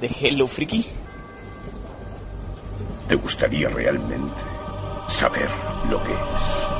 ¿De Hello Freaky? ¿Te gustaría realmente saber lo que es?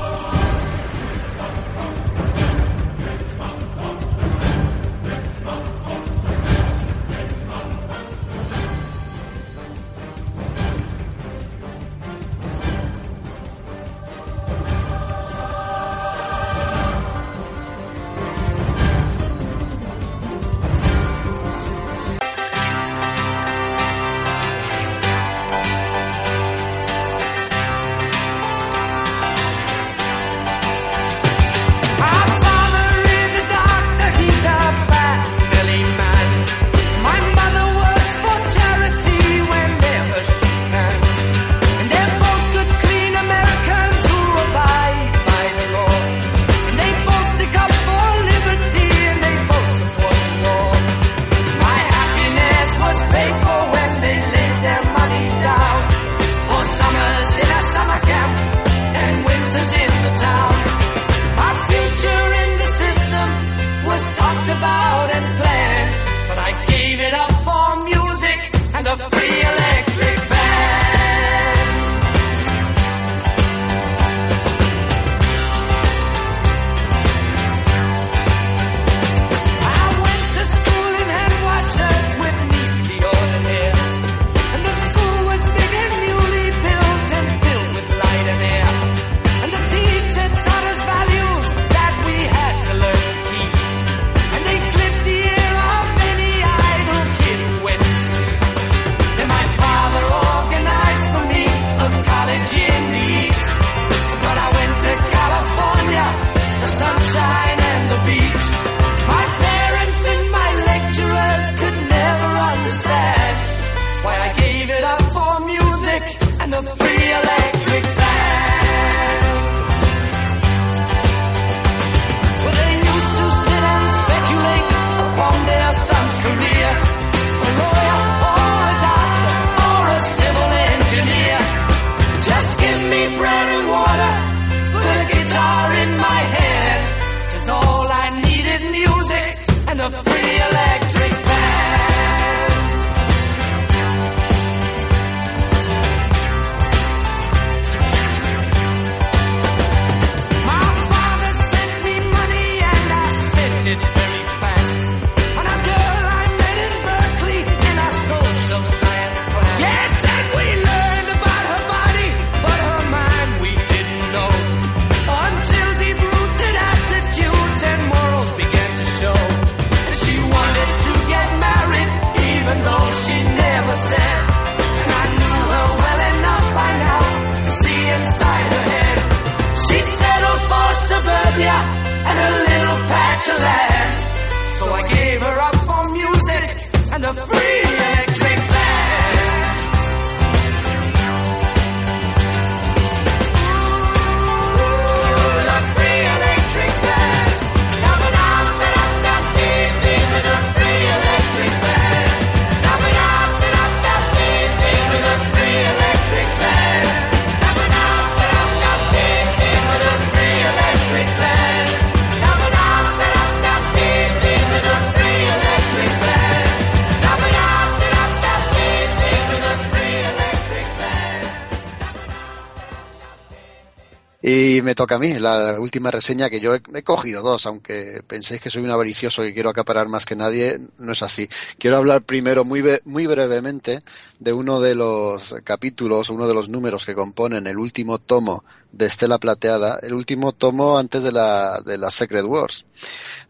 Me toca a mí, la última reseña que yo he, cogido dos, aunque penséis que soy un avaricioso y quiero acaparar más que nadie, no es así. Quiero hablar primero muy, muy brevemente de uno de los capítulos, uno de los números que componen el último tomo de Estela Plateada, el último tomo antes de la, de la Secret Wars.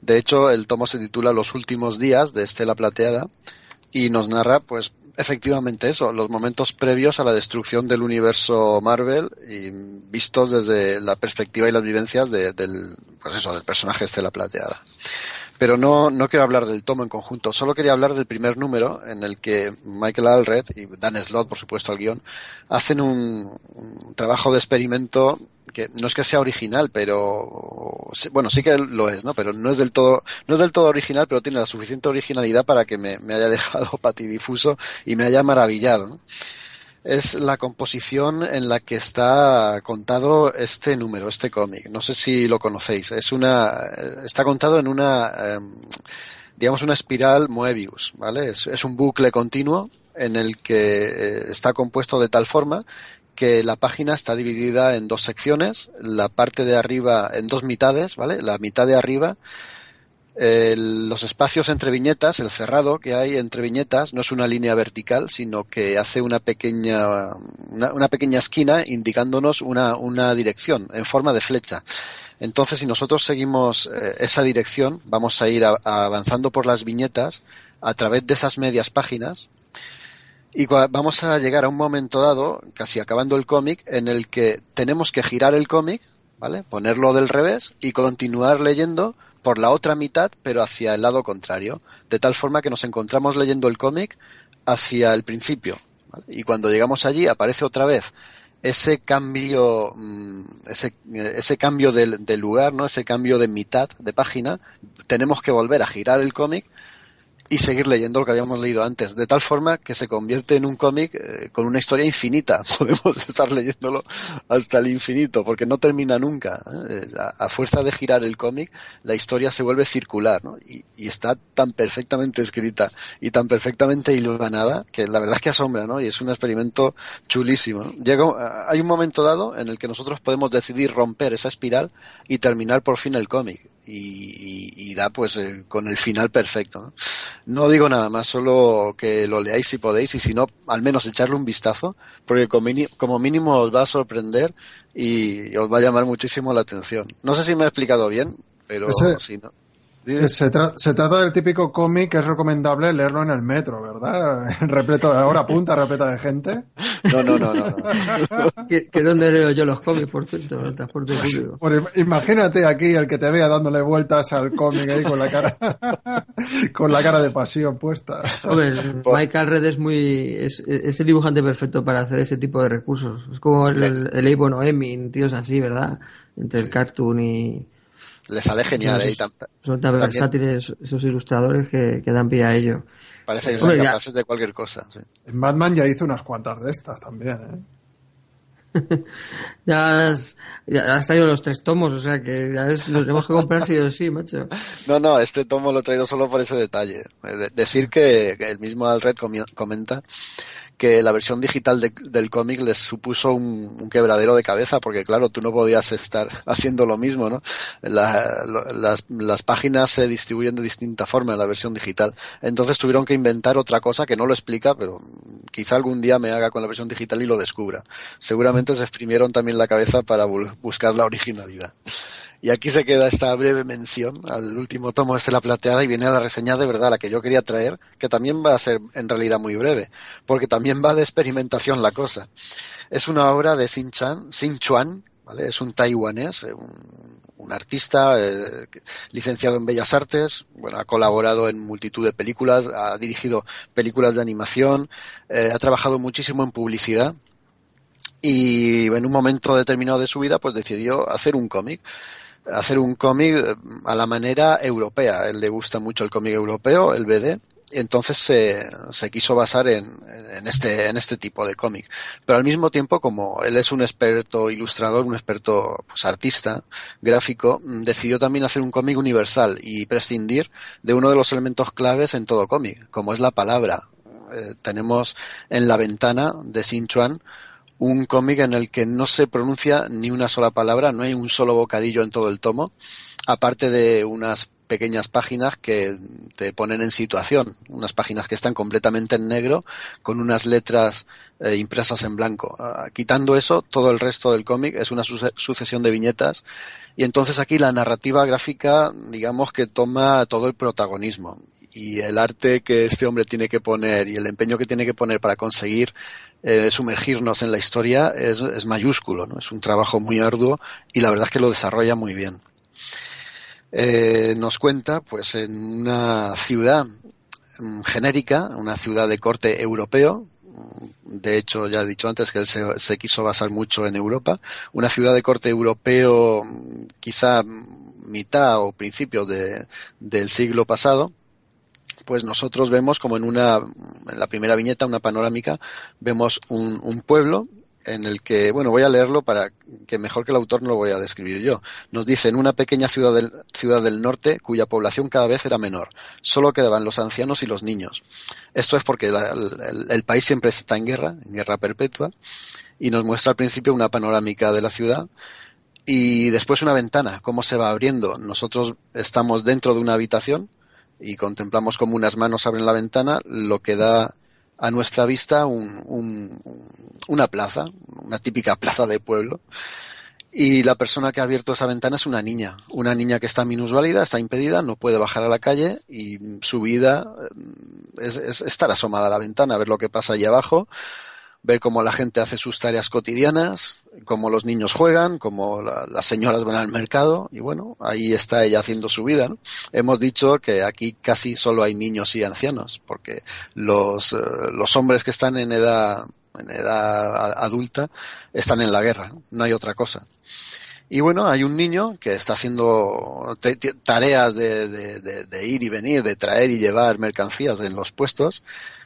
De hecho, el tomo se titula Los últimos días de Estela Plateada y nos narra pues efectivamente eso, los momentos previos a la destrucción del universo Marvel y vistos desde la perspectiva y las vivencias del, pues eso, del personaje Estela Plateada. Pero no, no quiero hablar del tomo en conjunto, solo quería hablar del primer número en el que Michael Alred y Dan Slott, por supuesto, al guion, hacen un, un trabajo de experimento que no es que sea original, pero bueno, sí que lo es, ¿no? Pero no es del todo, no es del todo original, pero tiene la suficiente originalidad para que me, me haya dejado patidifuso y me haya maravillado. ¿no? es la composición en la que está contado este número, este cómic. No sé si lo conocéis. Es una, está contado en una, em, digamos, una espiral Moebius, ¿vale? Es, un bucle continuo en el que eh, está compuesto de tal forma que la página está dividida en dos secciones, la parte de arriba en dos mitades, ¿vale? La mitad de arriba los espacios entre viñetas, el cerrado que hay entre viñetas, no es una línea vertical, sino que hace una pequeña, una, pequeña esquina indicándonos una, una, dirección en forma de flecha. Entonces, si nosotros seguimos eh, esa dirección, vamos a ir a avanzando por las viñetas a través de esas medias páginas y vamos a llegar a un momento dado, casi acabando el cómic, en el que tenemos que girar el cómic, ¿vale? Ponerlo del revés y continuar leyendo por la otra mitad, pero hacia el lado contrario, de tal forma que nos encontramos leyendo el cómic hacia el principio. Y cuando llegamos allí aparece otra vez ese cambio, mm, ese, ese cambio de, de, lugar, ¿no? Ese cambio de mitad de página, tenemos que volver a girar el cómic y seguir leyendo lo que habíamos leído antes, de tal forma que se convierte en un cómic eh, con una historia infinita. Podemos estar leyéndolo hasta el infinito, porque no termina nunca. ¿eh? A, a, fuerza de girar el cómic, la historia se vuelve circular, ¿no? Y, y, está tan perfectamente escrita y tan perfectamente iluminada que la verdad es que asombra, ¿no? Y es un experimento chulísimo. Llega, hay un momento dado en el que nosotros podemos decidir romper esa espiral y terminar por fin el cómic. Y, y, y, da pues eh, con el final perfecto. ¿no? no digo nada más, solo que lo leáis si podéis y si no, al menos echarle un vistazo, porque como mínimo os va a sorprender y os va a llamar muchísimo la atención. No sé si me he explicado bien, pero Ese, si no. Se, tra se, trata del típico cómic que es recomendable leerlo en el metro, ¿verdad? repleto de hora punta, repleta de gente. No, no, no, no. no. ¿Que, que dónde leo yo los cómics, por cierto, en el transporte público? Bueno, imagínate aquí el que te vea dándole vueltas al cómic ahí con la cara, con la cara de pasión puesta. Hombre, Michael Red es muy, es, es, el dibujante perfecto para hacer ese tipo de recursos. Es como el, el, el Avon o Emin, tíos así, ¿verdad? Entre el cartoon y, le sale genial, ¿eh? Son, son tan versátiles esos ilustradores que, que, dan pie a ello. Parece que son Hombre, capaces ya... de cualquier cosa. Sí. En Batman ya hizo unas cuantas de estas también, ¿eh? ya, has, ya has traído los tres tomos, o sea que ya es, los tenemos que comprar sí o sí, macho. No, no, este tomo lo he traído solo por ese detalle. De decir que, que el mismo Alred comenta que la versión digital de, del cómic les supuso un, quebradero de cabeza porque claro, tú no podías estar haciendo lo mismo, ¿no? La, las, las, páginas se distribuyen de distinta forma en la versión digital. Entonces tuvieron que inventar otra cosa que no lo explica, pero quizá algún día me haga con la versión digital y lo descubra. Seguramente se exprimieron también la cabeza para buscar la originalidad. Y aquí se queda esta breve mención al último tomo de la plateada y viene la reseña de verdad, la que yo quería traer, que también va a ser en realidad muy breve, porque también va de experimentación la cosa. Es una obra de Xin, Chan, Xin Chuan, ¿vale? Es un taiwanés, un, un artista eh, licenciado en Bellas Artes, bueno, ha colaborado en multitud de películas, ha dirigido películas de animación, eh, ha trabajado muchísimo en publicidad y en un momento determinado de su vida pues decidió hacer un cómic hacer un cómic a la manera europea. él le gusta mucho el cómic europeo, el BD, entonces se, se quiso basar en, en, este, en este tipo de cómic. Pero al mismo tiempo, como él es un experto ilustrador, un experto pues, artista, gráfico, decidió también hacer un cómic universal y prescindir de uno de los elementos claves en todo cómic, como es la palabra. Eh, tenemos en la ventana de Xin Chuan un cómic en el que no se pronuncia ni una sola palabra, no hay un solo bocadillo en todo el tomo, aparte de unas pequeñas páginas que te ponen en situación, unas páginas que están completamente en negro con unas letras eh, impresas en blanco. Uh, quitando eso, todo el resto del cómic es una su sucesión de viñetas y entonces aquí la narrativa gráfica, digamos que toma todo el protagonismo y el arte que este hombre tiene que poner y el empeño que tiene que poner para conseguir eh, sumergirnos en la historia es, mayúsculo, ¿no? Es un trabajo muy arduo y la verdad es que lo desarrolla muy bien. eh, nos cuenta, pues, en una ciudad mm, genérica, una ciudad de corte europeo, mm, de hecho, ya he dicho antes que él se, quiso basar mucho en Europa. Una ciudad de corte europeo, mm, quizá mitad o principio de, del siglo pasado, pues nosotros vemos como en una, en la primera viñeta, una panorámica, vemos un, pueblo en el que, bueno, voy a leerlo para que mejor que el autor no lo voy a describir yo. Nos dice, en una pequeña ciudad del, ciudad del norte cuya población cada vez era menor, solo quedaban los ancianos y los niños. Esto es porque la, el, el, país siempre está en guerra, en guerra perpetua, y nos muestra al principio una panorámica de la ciudad y después una ventana, cómo se va abriendo. Nosotros estamos dentro de una habitación y contemplamos como unas manos abren la ventana, lo que da a nuestra vista un, un, una plaza, una típica plaza de pueblo. Y la persona que ha abierto esa ventana es una niña, una niña que está minusválida, está impedida, no puede bajar a la calle y su vida es, es estar asomada a la ventana, a ver lo que pasa allí abajo, ver cómo la gente hace sus tareas cotidianas, cómo los niños juegan, cómo la, las señoras van al mercado y bueno, ahí está ella haciendo su vida. ¿no? Hemos dicho que aquí casi solo hay niños y ancianos, porque los, eh, los hombres que están en edad, en edad adulta están en la guerra, ¿no? hay otra cosa. Y bueno, hay un niño que está haciendo tareas de, de, ir y venir, de traer y llevar mercancías en los puestos.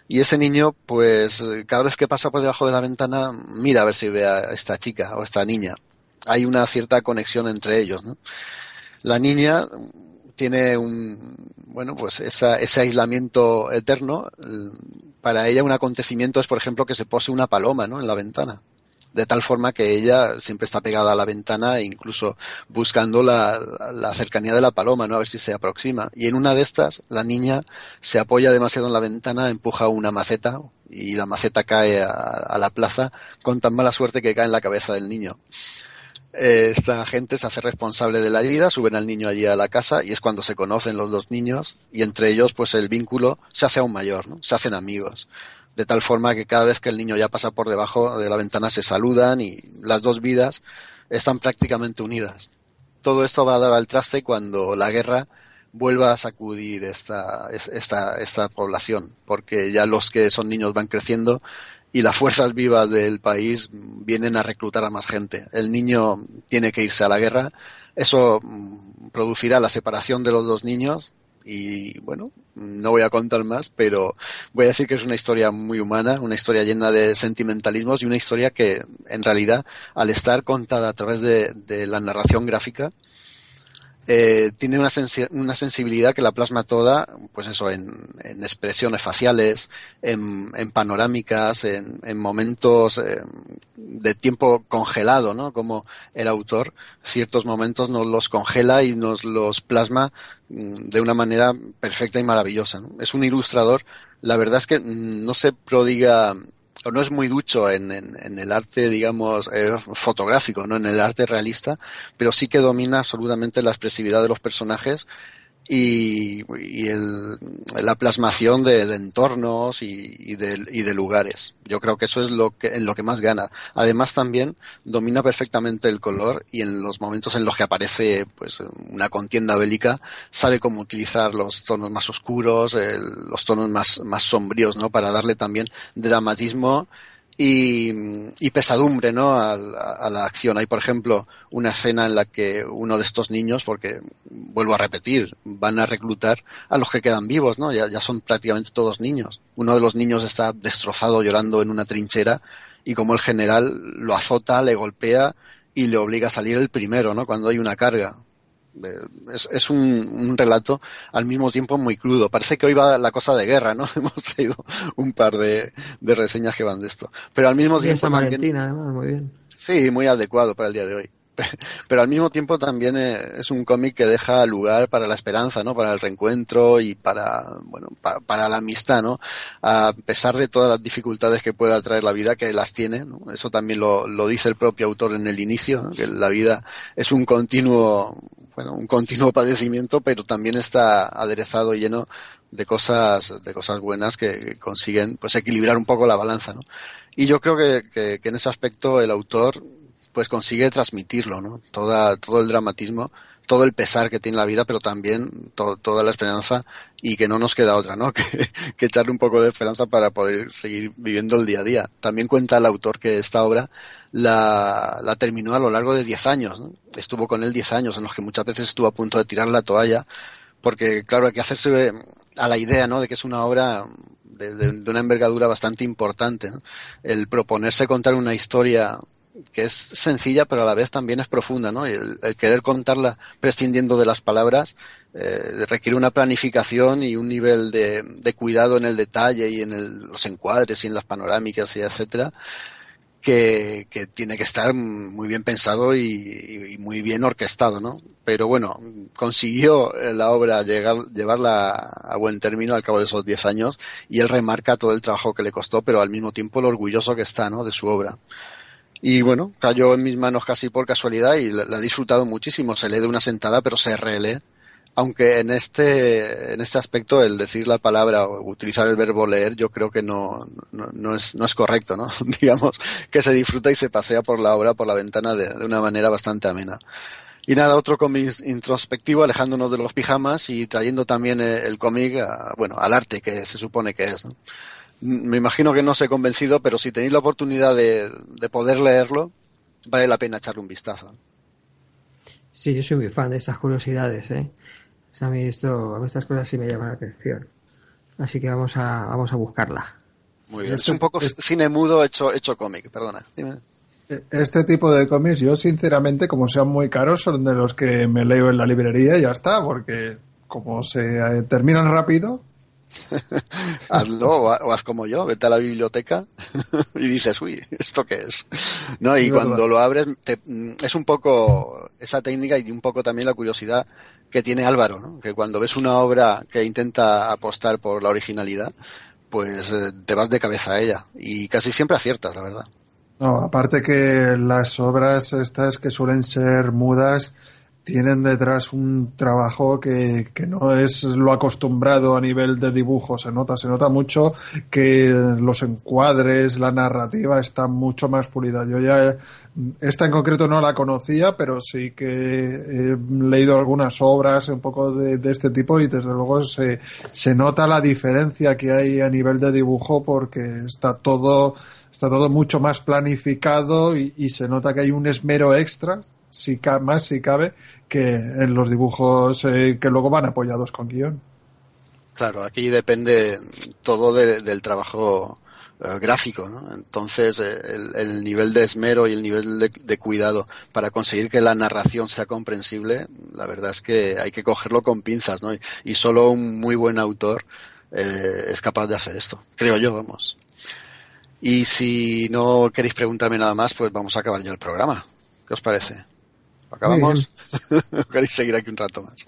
Y ese niño, pues, cada vez que pasa por debajo de la ventana, mira a ver si ve a esta chica o esta niña. Hay una cierta conexión entre ellos, ¿no? La niña tiene un, bueno, pues esa, ese aislamiento eterno. Para ella un acontecimiento es, por ejemplo, que se pose una paloma, ¿no? En la ventana de tal forma que ella siempre está pegada a la ventana e incluso buscando la, la, cercanía de la paloma, ¿no? A ver si se aproxima. Y en una de estas, la niña se apoya demasiado en la ventana, empuja una maceta y la maceta cae a, a la plaza con tan mala suerte que cae en la cabeza del niño. Eh, esta gente se hace responsable de la herida, suben al niño allí a la casa y es cuando se conocen los dos niños y entre ellos pues el vínculo se hace aún mayor, ¿no? Se hacen amigos de tal forma que cada vez que el niño ya pasa por debajo de la ventana se saludan y las dos vidas están prácticamente unidas. Todo esto va a dar al traste cuando la guerra vuelva a sacudir esta, esta, esta población, porque ya los que son niños van creciendo y las fuerzas vivas del país vienen a reclutar a más gente. El niño tiene que irse a la guerra, eso mm, producirá la separación de los dos niños, y bueno, no voy a contar más, pero voy a decir que es una historia muy humana, una historia llena de sentimentalismos y una historia que en realidad al estar contada a través de, de la narración gráfica eh, tiene una, sensi una, sensibilidad que la plasma toda, pues eso, en, expresiones faciales, en, panorámicas, en, en momentos eh, de tiempo congelado, ¿no? Como el autor ciertos momentos nos los congela y nos los plasma mm, de una manera perfecta y maravillosa. Es un ilustrador, la verdad es que no se prodiga o no es muy ducho en, en, en el arte, digamos, eh, fotográfico, no en el arte realista, pero sí que domina absolutamente la expresividad de los personajes y, y el, la plasmación de, entornos y, y, de, y, de, lugares. Yo creo que eso es lo que, en lo que más gana. Además también domina perfectamente el color y en los momentos en los que aparece pues una contienda bélica sabe cómo utilizar los tonos más oscuros, el, los tonos más, más sombríos, ¿no? Para darle también dramatismo y, y, pesadumbre ¿no? A, a, la acción. Hay, por ejemplo, una escena en la que uno de estos niños, porque vuelvo a repetir, van a reclutar a los que quedan vivos, ¿no? Ya, ya son prácticamente todos niños. Uno de los niños está destrozado llorando en una trinchera y como el general lo azota, le golpea y le obliga a salir el primero, ¿no? Cuando hay una carga es, es un, un, relato al mismo tiempo muy crudo. Parece que hoy va la cosa de guerra, ¿no? Hemos traído un par de, de reseñas que van de esto. Pero al mismo tiempo. También, además, muy bien. Sí, muy adecuado para el día de hoy. pero al mismo tiempo también es un cómic que deja lugar para la esperanza, ¿no? Para el reencuentro y para, bueno, para, la amistad, ¿no? A pesar de todas las dificultades que pueda traer la vida, que las tiene, ¿no? Eso también lo, lo dice el propio autor en el inicio, que la vida es un continuo, bueno, un continuo padecimiento, pero también está aderezado y lleno de cosas, de cosas buenas que consiguen, pues, equilibrar un poco la balanza, ¿no? Y yo creo que, que, que en ese aspecto el autor pues consigue transmitirlo, ¿no? Toda, todo el dramatismo todo el pesar que tiene la vida, pero también toda la esperanza y que no nos queda otra, ¿no? Que, echarle un poco de esperanza para poder seguir viviendo el día a día. También cuenta el autor que esta obra la, la terminó a lo largo de 10 años, Estuvo con él 10 años en los que muchas veces estuvo a punto de tirar la toalla porque claro, hay que hacerse a la idea, ¿no? De que es una obra de, una envergadura bastante importante. El proponerse contar una historia que es sencilla pero a la vez también es profunda, ¿no? Y el, querer contarla prescindiendo de las palabras eh, requiere una planificación y un nivel de, cuidado en el detalle y en los encuadres y en las panorámicas y etcétera que, tiene que estar muy bien pensado y, muy bien orquestado, ¿no? Pero bueno, consiguió la obra llegar, llevarla a buen término al cabo de esos 10 años y él remarca todo el trabajo que le costó, pero al mismo tiempo lo orgulloso que está, ¿no? De su obra. Y bueno, cayó en mis manos casi por casualidad y la, he disfrutado muchísimo. Se lee de una sentada, pero se relee aunque en este, en este aspecto el decir la palabra o utilizar el verbo leer yo creo que no, no, es, no es correcto, ¿no? Digamos que se disfruta y se pasea por la obra, por la ventana de, una manera bastante amena. Y nada, otro cómic introspectivo, alejándonos de los pijamas y trayendo también eh, el cómic, bueno, al arte que se supone que es, ¿no? Me imagino que no os he convencido, pero si tenéis la oportunidad de, de poder leerlo, vale la pena echarle un vistazo. Sí, yo soy muy fan de estas curiosidades, ¿eh? a mí esto, estas cosas sí me llaman la atención. Así que vamos a, vamos a buscarla. Muy bien. es un poco cine mudo hecho, hecho cómic, perdona. E, este tipo de cómics, yo sinceramente, como sean muy caros, son de los que me leo en la librería y ya está, porque como se eh, terminan rápido, Hazlo o haz como yo, vete a la biblioteca y dices, uy, ¿esto qué es? No, y cuando lo abres, es un poco esa técnica y un poco también la curiosidad que tiene Álvaro, ¿no? que cuando ves una obra que intenta apostar por la originalidad, pues eh, te vas de cabeza a ella y casi siempre aciertas, la verdad. No, aparte que las obras estas que suelen ser mudas, tienen detrás un trabajo que, que, no es lo acostumbrado a nivel de dibujo, se nota, se nota mucho que los encuadres, la narrativa está mucho más pulida. Yo ya esta en concreto no la conocía, pero sí que he leído algunas obras un poco de, de este tipo y desde luego se, se nota la diferencia que hay a nivel de dibujo porque está todo está todo mucho más planificado y, y se nota que hay un esmero extra si más si cabe, que en los dibujos eh, que luego van apoyados con guion. Claro, aquí depende todo del trabajo eh, gráfico. Entonces, eh, el, nivel de esmero y el nivel de, cuidado para conseguir que la narración sea comprensible, la verdad es que hay que cogerlo con pinzas. Y, solo un muy buen autor es capaz de hacer esto, creo yo, vamos. Y si no queréis preguntarme nada más, pues vamos a acabar ya el programa. ¿Qué os parece? ¿Acabamos? ¿Queréis seguir aquí un rato más?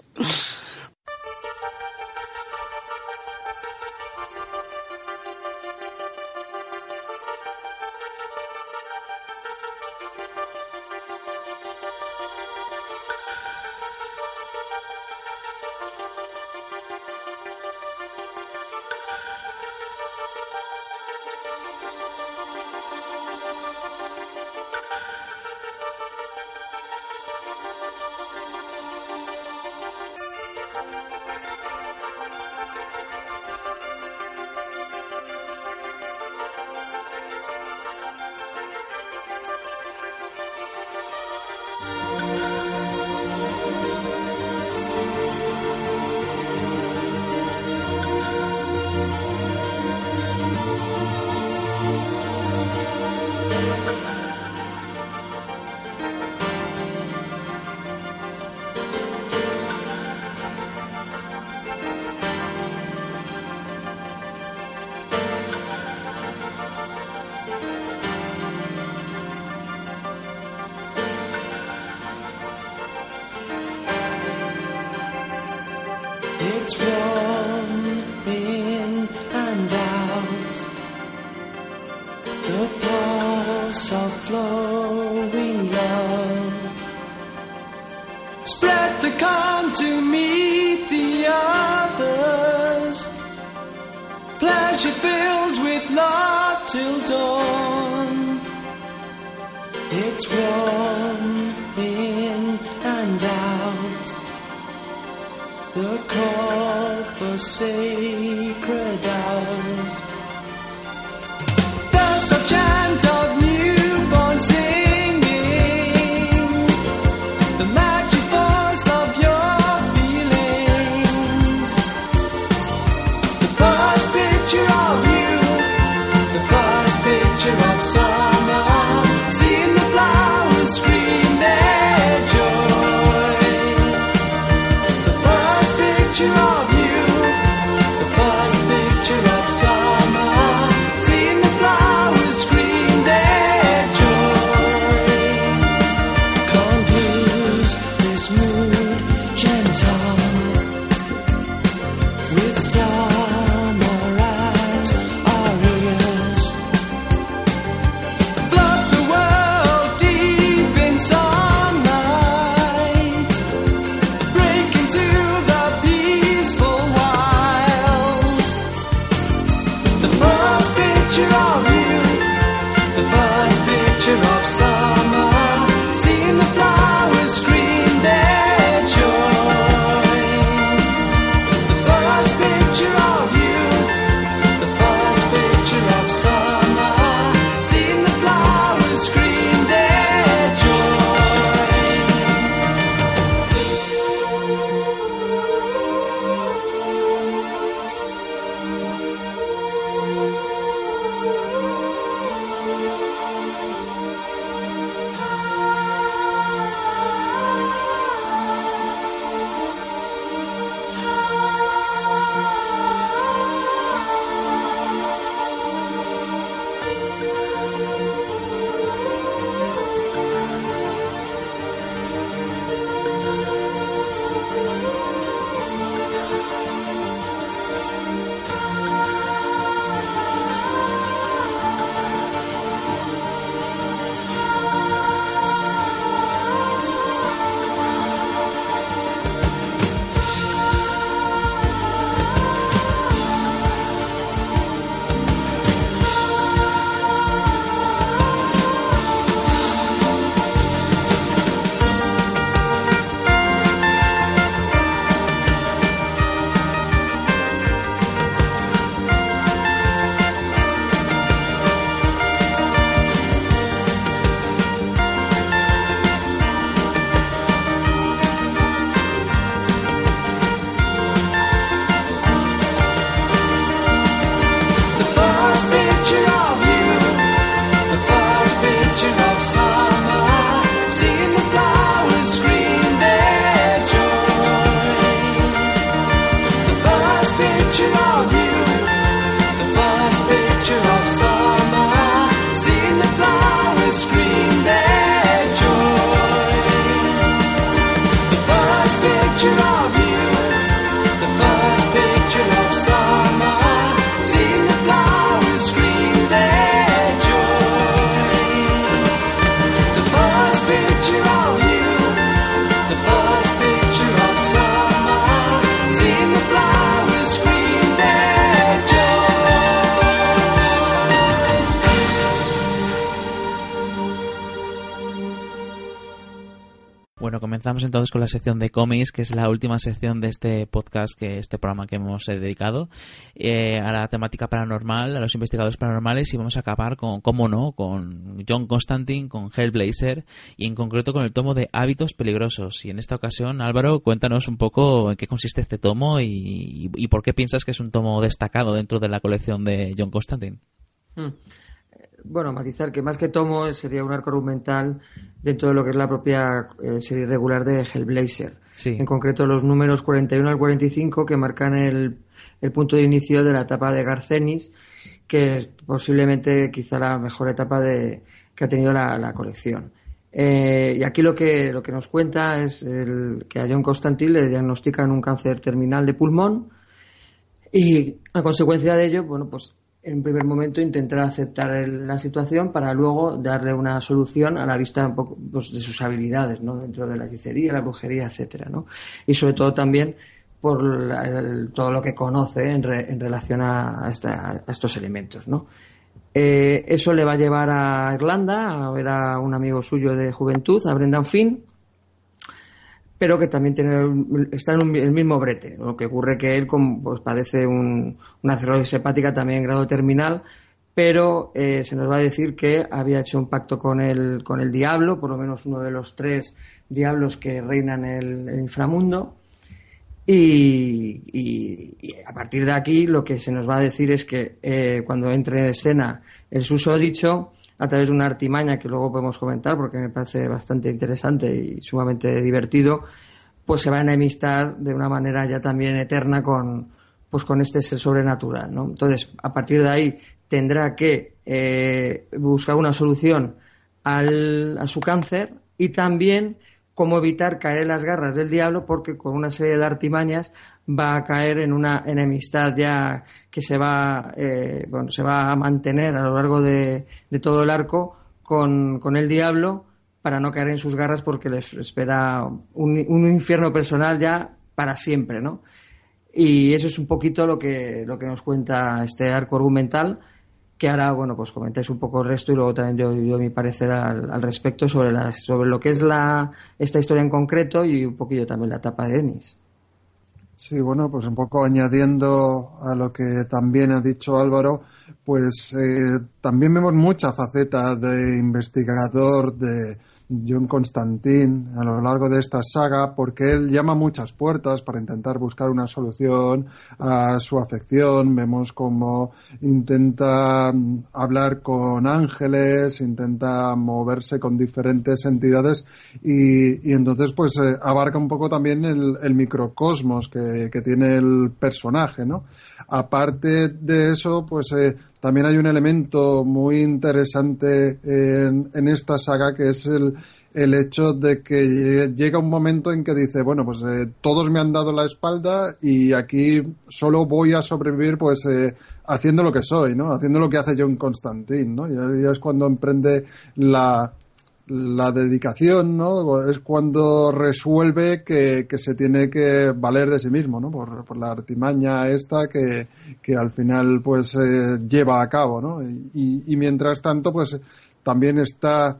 La sección de cómics, que es la última sección de este podcast, que este programa que hemos eh, dedicado eh, a la temática paranormal, a los investigadores paranormales, y vamos a acabar con, cómo no, con John Constantine, con Hellblazer, y en concreto con el tomo de Hábitos Peligrosos. Y en esta ocasión, Álvaro, cuéntanos un poco en qué consiste este tomo y, y por qué piensas que es un tomo destacado dentro de la colección de John Constantine. Mm. Bueno, matizar que más que tomo sería un arco argumental dentro de lo que es la propia eh, serie regular de Hellblazer. Sí. En concreto los números 41 al 45 que marcan el, el punto de inicio de la etapa de Garcenis, que es posiblemente quizá la mejor etapa de, que ha tenido la, la colección. Eh, y aquí lo que, lo que nos cuenta es el, que a John Constantine le diagnostican un cáncer terminal de pulmón y a consecuencia de ello, bueno, pues en primer momento intentar aceptar el- la situación para luego darle una solución a la vista un poco pues, de sus habilidades, ¿no? Dentro de la hechicería, la brujería, etcétera. Y sobre todo también por la- todo lo que conoce en, re- en relación a estos elementos, ¿no? Eh, eso le va a llevar a Irlanda a ver a un amigo suyo de juventud, a Brendan Finn, pero que también tiene, está en el mismo brete. Lo que ocurre que él pues, padece un- una cirrosis hepática también en grado terminal, pero eh, se nos va a decir que había hecho un pacto con el, con el diablo, por lo menos uno de los tres diablos que reinan el, el inframundo. Y a partir de aquí lo que se nos va a decir es que eh, cuando entre en escena el susodicho, a través de una artimaña que luego podemos comentar porque me parece bastante interesante y sumamente divertido, pues se va a enemistar de una manera ya también eterna con, pues con este ser sobrenatural, ¿no? Entonces, a partir de ahí tendrá que eh, buscar una solución al- a su cáncer y también cómo evitar caer en las garras del diablo porque con una serie de artimañas va a caer en una enemistad ya que se va eh, se va a mantener a lo largo de, todo el arco con, con el diablo para no caer en sus garras porque les espera un, un infierno personal ya para siempre no y eso es un poquito lo que lo que nos cuenta este arco argumental que ahora, bueno, pues comentáis un poco el resto y luego también yo, yo mi parecer al, respecto sobre, sobre lo que es la, esta historia en concreto y un poquillo también la etapa de Denis. Sí, bueno, pues un poco añadiendo a lo que también ha dicho Álvaro, pues eh, también vemos mucha faceta de investigador de John Constantine a lo largo de esta saga, porque él llama muchas puertas para intentar buscar una solución a su afección. Vemos cómo intenta mm, hablar con ángeles, intenta moverse con diferentes entidades y, y entonces pues eh, abarca un poco también el, el microcosmos que, que tiene el personaje, ¿no? Aparte de eso, pues eh, también hay un elemento muy interesante en, en esta saga que es el, el hecho de que llega un momento en que dice, bueno, pues eh, todos me han dado la espalda y aquí solo voy a sobrevivir pues eh, haciendo lo que soy, ¿no? Haciendo lo que hace John Constantine, ¿no? Y es cuando emprende la, la dedicación, ¿no? Es cuando resuelve que, que se tiene que valer de sí mismo, ¿no? Por, por la artimaña esta que, que al final pues eh, lleva a cabo, ¿no? Y, y mientras tanto pues también está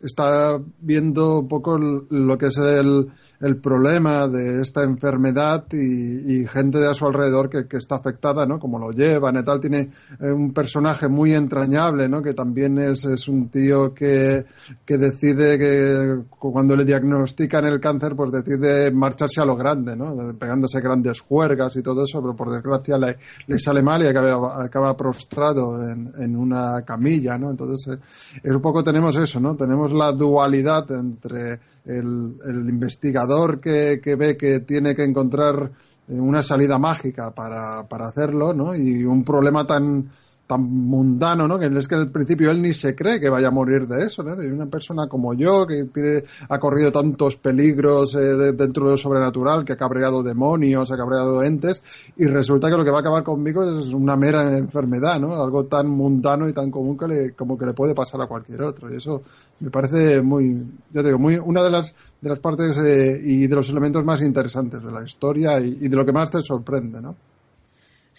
está viendo un poco lo que es el, el problema de esta enfermedad y, y gente de a su alrededor que, que está afectada, ¿no? Como lo llevan y tal. Tiene eh, un personaje muy entrañable, ¿no? Que también es, es un tío que, que decide que cuando le diagnostican el cáncer, pues decide marcharse a lo grande, ¿no? Pegándose grandes juergas y todo eso, pero por desgracia le, le sale mal y acaba, acaba prostrado en, en una camilla, ¿no? Entonces, eh, es un poco tenemos eso, ¿no? Tenemos la dualidad entre el, el investigador que, que ve que tiene que encontrar eh, una salida mágica para, para hacerlo, ¿no? Y un problema tan tan mundano, ¿no? Que es que al principio él ni se cree que vaya a morir de eso, ¿no? De una persona como yo que tiene, ha corrido tantos peligros eh, de- dentro de lo sobrenatural, que ha cabreado demonios, ha cabreado entes, y resulta que lo que va a acabar conmigo es una mera enfermedad, ¿no? Algo tan mundano y tan común que le, como que le puede pasar a cualquier otro. Y eso me parece muy, ya te digo, muy, una de las, de las partes eh, y de los elementos más interesantes de la historia y, y de lo que más te sorprende, ¿no?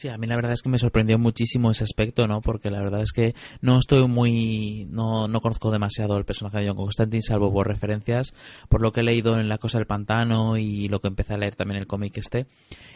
Sí, a mí la verdad es que me sorprendió muchísimo ese aspecto, ¿no? Porque la verdad es que no estoy muy... No, no conozco demasiado el personaje de John Constantine, salvo por referencias, por lo que he leído en La Cosa del Pantano y lo que empecé a leer también en el cómic este.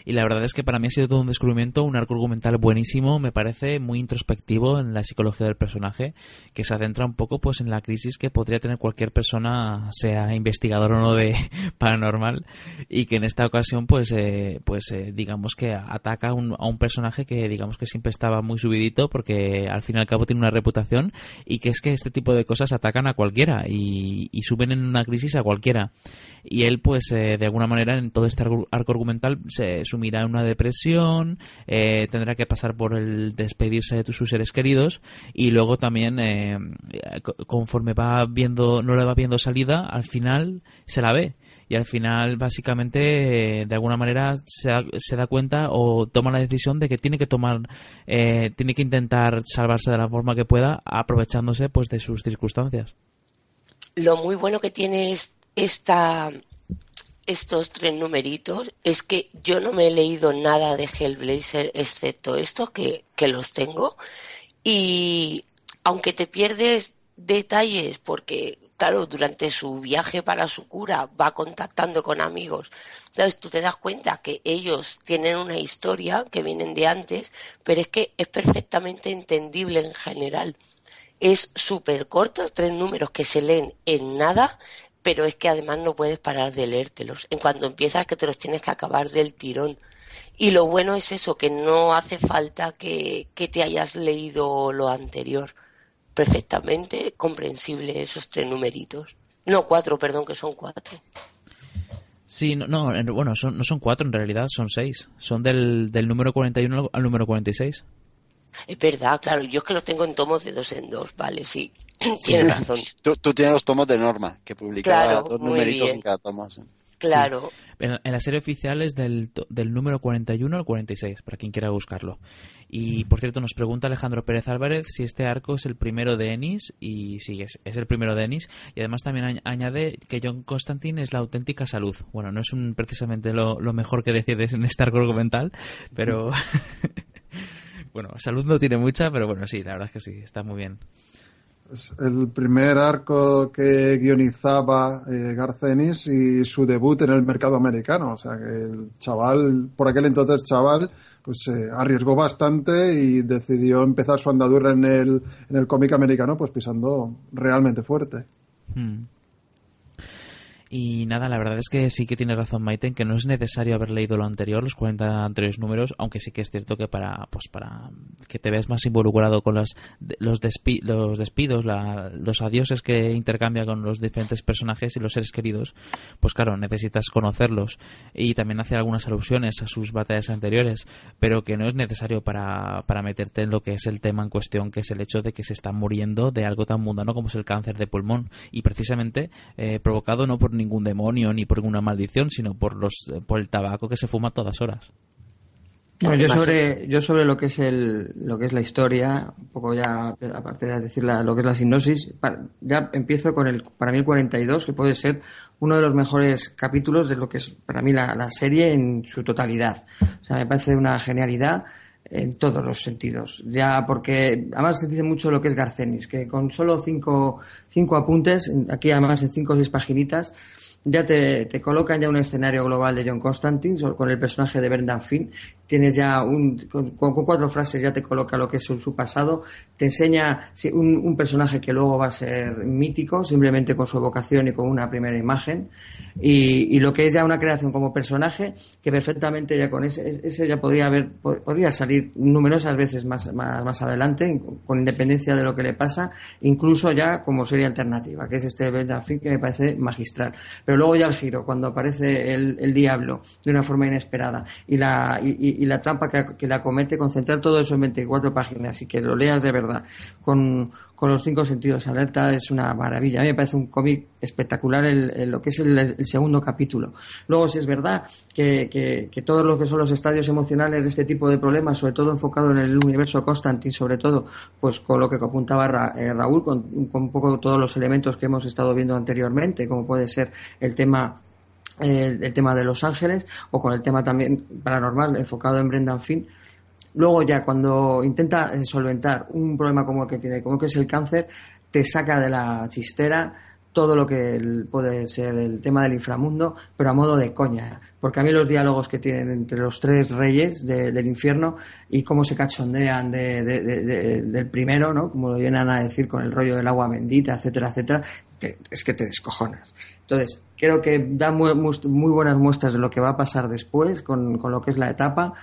Y la verdad es que para mí ha sido todo un descubrimiento, un arco argumental buenísimo, me parece muy introspectivo en la psicología del personaje, que se adentra un poco pues en la crisis que podría tener cualquier persona, sea investigador o no de paranormal, y que en esta ocasión pues eh, pues eh, digamos que ataca un, a un personaje que digamos que siempre estaba muy subidito porque al fin y al cabo tiene una reputación y que es que este tipo de cosas atacan a cualquiera y, suben en una crisis a cualquiera. Y él pues eh, de alguna manera en todo este arco argumental se sumirá en una depresión eh, tendrá que pasar por el despedirse de sus seres queridos y luego también eh, co- conforme va viendo no le va viendo salida al final se la ve y al final básicamente eh, de alguna manera se da, cuenta o toma la decisión de que tiene que tomar eh, tiene que intentar salvarse de la forma que pueda aprovechándose pues de sus circunstancias. Lo muy bueno que tiene es- esta, estos tres numeritos es que yo no me he leído nada de Hellblazer excepto esto que, que los tengo. Y aunque te pierdes detalles porque claro, durante su viaje para su cura va contactando con amigos. Entonces tú te das cuenta que ellos tienen una historia que vienen de antes, pero es que es perfectamente entendible en general. Es súper corto, tres números que se leen en nada, pero es que además no puedes parar de leértelos. En cuanto empiezas que te los tienes que acabar del tirón. Y lo bueno es eso, que no hace falta que, que te hayas leído lo anterior. Perfectamente comprensible esos tres numeritos. No, cuatro, perdón, que son cuatro. Sí, no, no, en- bueno, son, no son cuatro en realidad, son seis. Son del, del número 41 al número 46. Es verdad, claro, yo es que los tengo en tomos de dos en dos, vale, sí. Tienes razón. Tú, tú tienes los tomos de Norma, que publicaba Claro, dos numeritos bien. en cada tomo. sí. Claro. En, en la serie oficial es del, del número 41 al 46, para quien quiera buscarlo. Y por cierto, nos pregunta Alejandro Pérez Álvarez si este arco es el primero de Ennis, y sí, es, es el primero de Ennis. Y además también añ- añade que John Constantine es la auténtica salud. Bueno, no es un, precisamente lo, lo mejor que decides en este arco argumental, pero. bueno, salud no tiene mucha, pero bueno, sí, la verdad es que sí, está muy bien. El primer arco que guionizaba eh, Garcenis y su debut en el mercado americano. O sea que el chaval, por aquel entonces chaval, pues se arriesgó bastante y decidió empezar su andadura en el, en el cómic americano, pues pisando realmente fuerte. Hmm. Y nada, la verdad es que sí que tiene razón Maite en que no es necesario haber leído lo anterior, los 40 anteriores números, aunque sí que es cierto que para pues para que te veas más involucrado con las, los, despi- los despidos, la- los adioses que intercambia con los diferentes personajes y los seres queridos, pues claro, necesitas conocerlos. Y también hace algunas alusiones a sus batallas anteriores, pero que no es necesario para, para meterte en lo que es el tema en cuestión, que es el hecho de que se está muriendo de algo tan mundano como es el cáncer de pulmón. Y precisamente eh, provocado no por ningún demonio ni por ninguna maldición, sino por, los, por el tabaco que se fuma a todas horas. Bueno, yo sobre, yo sobre lo que es el, lo que es la historia, un poco ya, aparte de decir la- lo que es la sinopsis, pa- ya empiezo con el, para mí el 42, que puede ser uno de los mejores capítulos de lo que es para mí la, la serie en su totalidad. O sea, me parece una genialidad en todos los sentidos. Ya porque además se dice mucho lo que es Garcenis, que con solo cinco, cinco apuntes, aquí además en cinco o seis paginitas, ya te, te colocan ya un escenario global de John Constantine con el personaje de Brendan Finn. Tienes ya un, con, con cuatro frases ya te coloca lo que es su, pasado. Te enseña un, un personaje que luego va a ser mítico, simplemente con su evocación y con una primera imagen. Y, y lo que es ya una creación como personaje que perfectamente ya con ese, ese ya podría haber, po- podría salir numerosas veces más, más, más adelante, con independencia de lo que le pasa, incluso ya como serie alternativa, que es este Finn que me parece magistral. Pero luego ya el giro, cuando aparece el, el diablo de una forma inesperada y la, y, y- y la trampa que, la comete, concentrar todo eso en 24 páginas y que lo leas de verdad con, con los cinco sentidos alerta es una maravilla. A mí me parece un cómic espectacular el, lo que es el, segundo capítulo. Luego, si es verdad que, que, todos lo que son los estadios emocionales de este tipo de problemas, sobre todo enfocado en el universo Constantine, sobre todo, pues con lo que apuntaba Ra- eh, Raúl, con, con un poco todos los elementos que hemos estado viendo anteriormente, como puede ser el tema el, el tema de Los Ángeles o con el tema también paranormal enfocado en Brendan Finn. Luego ya cuando intenta eh, solventar un problema como el que tiene, como que es el cáncer, te saca de la chistera todo lo que puede ser el tema del inframundo, pero a modo de coña. Porque a mí los diálogos que tienen entre los tres reyes de- del infierno y cómo se cachondean de- de- de- de- del primero, ¿no? Como lo vienen a decir con el rollo del agua bendita, etcétera, etcétera, te- es que te descojonas. Entonces, creo que da muy, muy- buenas muestras de lo que va a pasar después con, con lo que es la etapa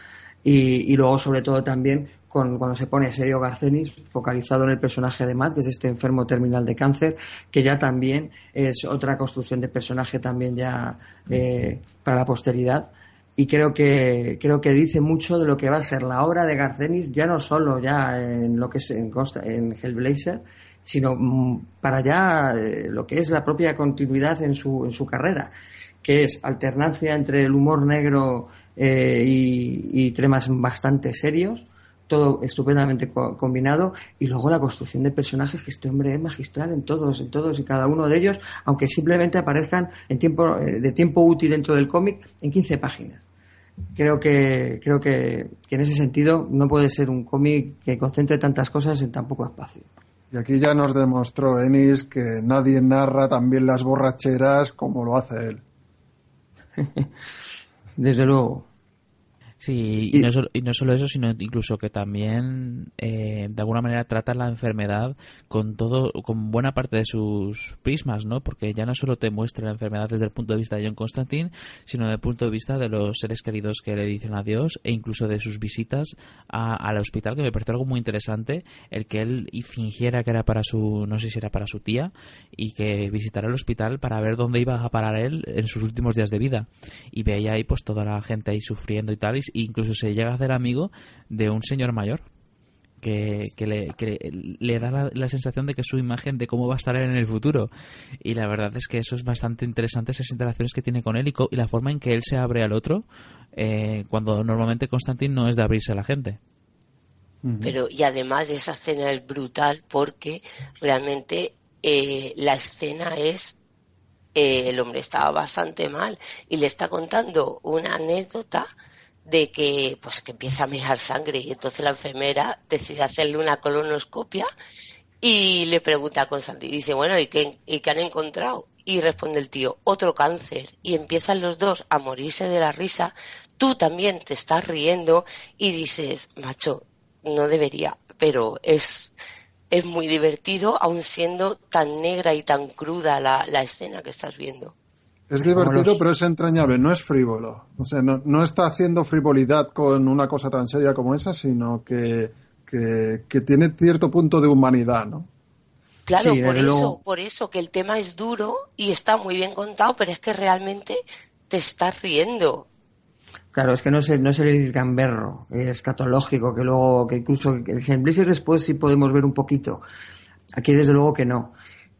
y, y luego sobre todo también con, cuando se pone serio Garcenis focalizado en el personaje de Matt que es este enfermo terminal de cáncer que ya también es otra construcción de personaje también ya eh, para la posteridad. Y creo que creo que dice mucho de lo que va a ser la obra de Garcenis ya no solo ya en lo que es en, Consta- en Hellblazer sino mm, para ya eh, lo que es la propia continuidad en su en su carrera que es alternancia entre el humor negro eh, y, temas bastante serios, todo estupendamente co- combinado, y luego la construcción de personajes que este hombre es magistral en todos, en todos y cada uno de ellos, aunque simplemente aparezcan en tiempo, eh, de tiempo útil dentro del cómic en 15 páginas. Creo que, creo que en ese sentido no puede ser un cómic que concentre tantas cosas en tan poco espacio. Y aquí ya nos demostró Ennis que nadie narra también las borracheras como lo hace él. Desde luego. Sí, y, no solo, y no solo eso, sino incluso que también eh, de alguna manera trata la enfermedad con todo, con buena parte de sus prismas, ¿no? Porque ya no solo te muestra la enfermedad desde el punto de vista de John Constantine, sino desde el punto de vista de los seres queridos que le dicen adiós e incluso de sus visitas a- al hospital, que me parece algo muy interesante, el que él fingiera que era para su, no sé si era para su tía, y que visitara el hospital para ver dónde iba a parar él en sus últimos días de vida. Y veía ahí pues toda la gente ahí sufriendo y tal, y incluso se llega a hacer amigo de un señor mayor que, que le, que le da la, la sensación de que su imagen de cómo va a estar él en el futuro. Y la verdad es que eso es bastante interesante, esas interacciones que tiene con él y, co- y la forma en que él se abre al otro, eh, cuando normalmente Constantine no es de abrirse a la gente. Pero, y además esa escena es brutal porque realmente eh, la escena es, eh, el hombre estaba bastante mal y le está contando una anécdota de que, pues que empieza a mear sangre y entonces la enfermera decide hacerle una colonoscopia y le pregunta a Constantine, dice, bueno, ¿y qué, ¿y qué han encontrado? Y responde el tío, otro cáncer. Y empiezan los dos a morirse de la risa. Tú también te estás riendo y dices, macho, no debería, pero es, es muy divertido, aun siendo tan negra y tan cruda la, la escena que estás viendo. Es divertido, los- pero es entrañable, no es frívolo. O sea, no, no está haciendo frivolidad con una cosa tan seria como esa, sino que, que, que tiene cierto punto de humanidad, ¿no? Claro, Sí, por eso, luego. por eso que el tema es duro y está muy bien contado, pero es que realmente te estás riendo. Claro, es que no es no es el gamberro escatológico que luego, que incluso en Hellblazer después sí podemos ver un poquito. Aquí desde luego que no.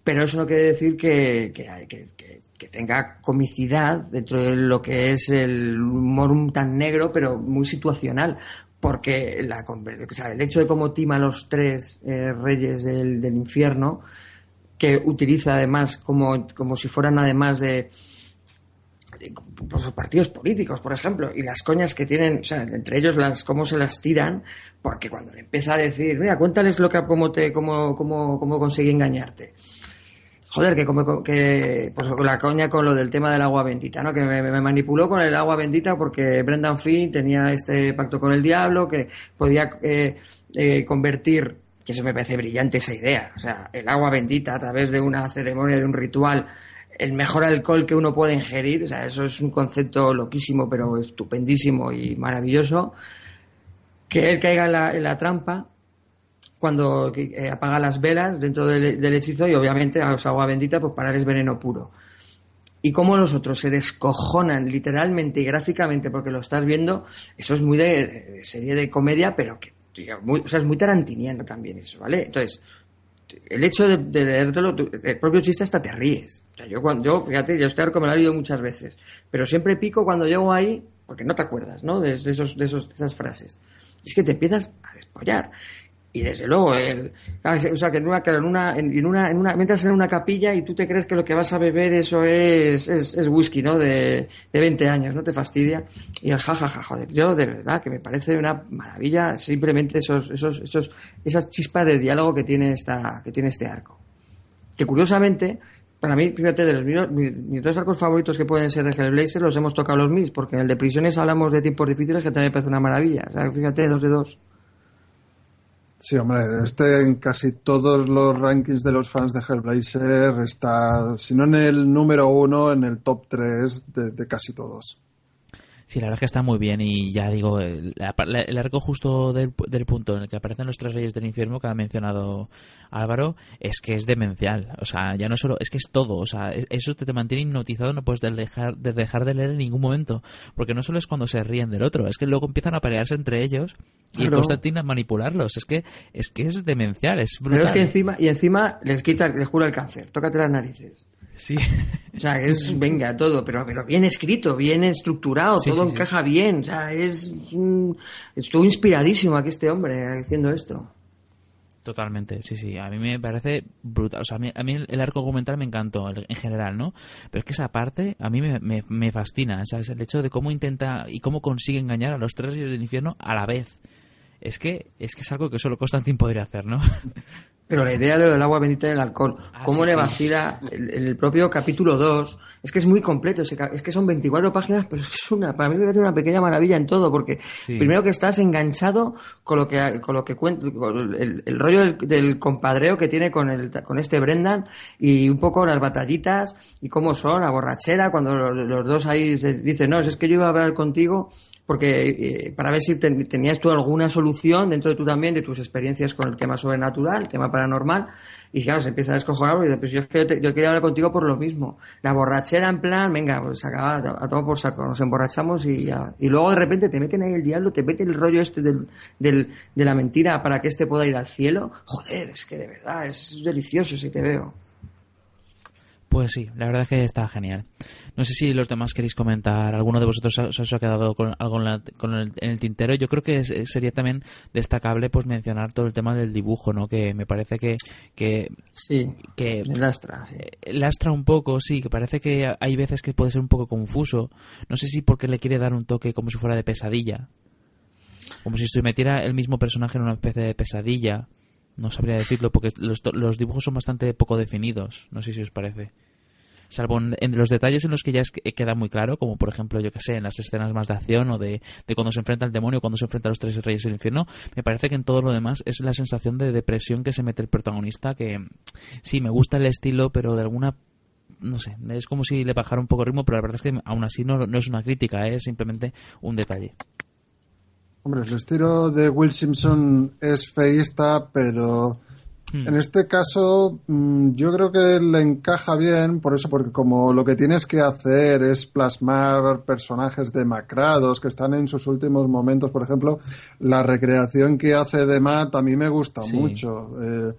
Pero eso no quiere decir que, que, que- que- tenga comicidad dentro de lo que es el humor tan negro, pero muy situacional. Porque la, o el hecho de cómo tima a los tres eh, reyes del, infierno, que utiliza además como, como si fueran además de, de, pues, partidos políticos, por ejemplo, y las coñas que tienen, o sea, entre ellos las cómo se las tiran, porque cuando le empieza a decir, mira, cuéntales lo que cómo te cómo cómo cómo conseguí engañarte. Joder, que como que pues la coña con lo del tema del agua bendita, ¿no? Que me, manipuló con el agua bendita porque Brendan Finn tenía este pacto con el diablo que podía eh, eh, convertir que eso me parece brillante esa idea, o sea, el agua bendita a través de una ceremonia, de un ritual, el mejor alcohol que uno puede ingerir, o sea, eso es un concepto loquísimo, pero estupendísimo y maravilloso. Que él caiga en la, en la trampa cuando eh, apaga las velas dentro del, del hechizo y obviamente a los agua bendita pues para él es veneno puro. Y cómo los otros se descojonan literalmente y gráficamente porque lo estás viendo, eso es muy de, de serie de comedia, pero que tío, muy, o sea, es muy tarantiniano también eso, ¿vale? Entonces, el hecho de, de leértelo, el propio chiste hasta te ríes. O sea, yo, cuando, yo, fíjate, yo este arco me lo he leído muchas veces, pero siempre pico cuando llego ahí, porque no te acuerdas, ¿no? De, de esos, de, esos, de esas frases. Es que te empiezas a despollar. Y desde luego, el, o sea, que en una, en una, en una, en una, entras en una capilla y tú te crees que lo que vas a beber eso es, es, es whisky, ¿no? De, de 20 años, ¿no te fastidia? Y el jajaja, joder, yo de verdad que me parece una maravilla simplemente esos, esos, esos, esas chispas de diálogo que tiene esta, que tiene este arco. Que curiosamente, para mí, fíjate, de los mis, mis dos arcos favoritos que pueden ser de Hellblazer los hemos tocado los mis, porque en el de prisiones hablamos de tiempos difíciles que también me parece una maravilla. O sea, fíjate, dos de dos. Sí, hombre, este en casi todos los rankings de los fans de Hellblazer está, si no en el número uno, en el top 3 de, de casi todos. Sí, la verdad es que está muy bien y ya digo, el, el arco justo del, del punto en el que aparecen los tres reyes del infierno que ha mencionado Álvaro es que es demencial. O sea, ya no solo, es que es todo. O sea, es- eso te, te mantiene hipnotizado, no puedes de dejar, de dejar de leer en ningún momento. Porque no solo es cuando se ríen del otro, es que luego empiezan a pelearse entre ellos y Claro. Constantine a manipularlos. Es que, es que es demencial, es Pero brutal. es que encima, y encima les quita, les jura el cáncer. Tócate las narices. Sí. O sea, es, venga, todo, pero, pero bien escrito, bien estructurado, Sí, todo sí, sí. encaja bien. O sea, es, un- estuvo inspiradísimo aquí este hombre haciendo esto. Totalmente, sí, sí. A mí me parece brutal. O sea, a mí, a mí el arco argumental me encantó el- en general, ¿no? Pero es que esa parte a mí me, me, me fascina. ¿sabes? El hecho de cómo intenta y cómo consigue engañar a los tres del infierno a la vez. Es que es que es algo que solo Constantin podría hacer, ¿no? Pero la idea de lo del agua bendita y el alcohol, Ah, cómo sí, le sí. vacila el, el propio capítulo 2, es que es muy completo, es que son 24 páginas, pero es que es una, para mí me parece una pequeña maravilla en todo, porque Sí. primero que estás enganchado con lo que, con lo que cuenta, con el, el rollo del, del compadreo que tiene con, el, con este Brendan y un poco las batallitas y cómo son, la borrachera, cuando los, los dos ahí se dicen, no, es que yo iba a hablar contigo porque eh, para ver si ten- tenías tú alguna solución dentro de tú también, de tus experiencias con el tema sobrenatural, el tema paranormal, y claro, se empieza a descojonar dice, pues yo, yo, te- yo quería hablar contigo por lo mismo. La borrachera en plan, venga, pues acaba a tomar por saco, nos emborrachamos y ya. Y luego de repente te meten ahí el diablo, te meten el rollo este del, del, de la mentira para que este pueda ir al cielo. Joder, es que de verdad, es delicioso si te veo. Pues sí, la verdad es que está genial. No sé si los demás queréis comentar, alguno de vosotros os os ha quedado con algo en, la- con el, en el tintero. Yo creo que es- sería también destacable pues mencionar todo el tema del dibujo, ¿no? Que me parece que, que, Sí, que lastra, sí. eh, lastra un poco, sí, que parece que hay veces que puede ser un poco confuso. No sé si porque le quiere dar un toque como si fuera de pesadilla. Como si se metiera el mismo personaje en una especie de pesadilla. No sabría decirlo porque los, dibujos son bastante poco definidos. No sé si os parece. Salvo en, los detalles en los que ya que- queda muy claro, como por ejemplo, yo que sé, en las escenas más de acción o de, de cuando se enfrenta al demonio, cuando se enfrenta a los tres reyes del infierno, me parece que en todo lo demás es la sensación de depresión que se mete el protagonista, que sí, me gusta el estilo, pero de alguna no sé, es como si le bajara un poco el ritmo, pero la verdad es que aún así no, no es una crítica, ¿eh? es simplemente un detalle. Hombre, el estilo de Will Simpson es feísta, pero Hmm. en este caso mm, yo creo que le encaja bien, por eso, porque como lo que tienes que hacer es plasmar personajes demacrados que están en sus últimos momentos, por ejemplo, la recreación que hace de Matt a mí me gusta Sí. mucho. Eh,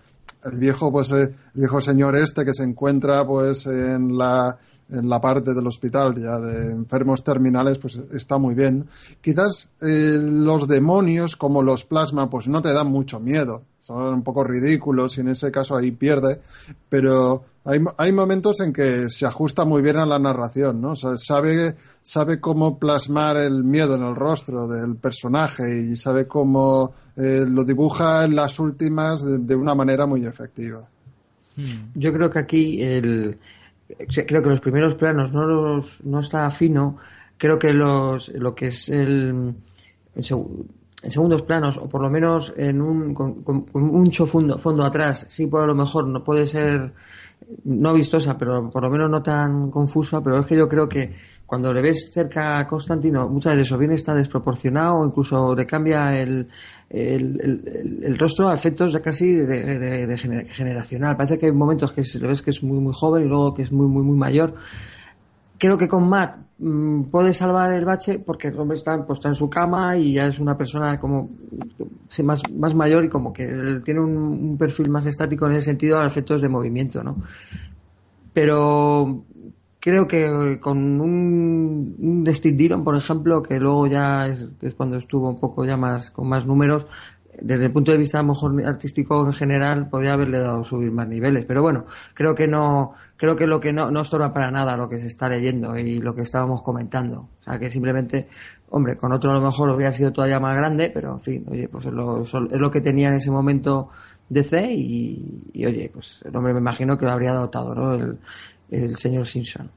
el viejo, pues, eh, el viejo señor este que se encuentra, pues, en la en la parte del hospital ya de enfermos terminales, pues está muy bien. Quizás eh, los demonios, como los plasma, pues no te dan mucho miedo. Son un poco ridículos y en ese caso ahí pierde. Pero hay, hay momentos en que se ajusta muy bien a la narración, ¿no? Sabe, sabe cómo plasmar el miedo en el rostro del personaje y sabe cómo eh, lo dibuja en las últimas de una manera muy efectiva. Yo creo que aquí el, creo que los primeros planos no los no está fino. Creo que los lo que es el en, seg- en segundos planos o por lo menos en un con, con- con mucho fondo fondo atrás sí puede a lo mejor no puede ser no vistosa pero por lo menos no tan confusa pero es que yo creo que cuando le ves cerca a Constantino muchas veces o bien está desproporcionado o incluso le cambia el el, el- el- rostro a efectos casi de, de- de gener- generacional. Parece que hay momentos que se le ves que es muy muy joven y luego que es muy muy muy mayor. Creo que con Matt mm, puede salvar el bache porque el hombre está, pues, está en su cama y ya es una persona como más, más mayor y como que tiene un, un perfil más estático en el sentido a efectos de movimiento, ¿no? Pero creo que con un, un Steve Dillon, por ejemplo, que luego ya es, es cuando estuvo un poco ya más con más números, desde el punto de vista a lo mejor artístico en general, podría haberle dado subir más niveles. Pero bueno, creo que no, creo que lo que no, no estorba para nada lo que se está leyendo y lo que estábamos comentando. O sea que simplemente, hombre, con otro a lo mejor hubiera sido todavía más grande, pero en fin, oye, pues es lo, es lo que tenía en ese momento DC y, y, oye, pues el hombre me imagino que lo habría dotado, ¿no? El, el señor Simpson.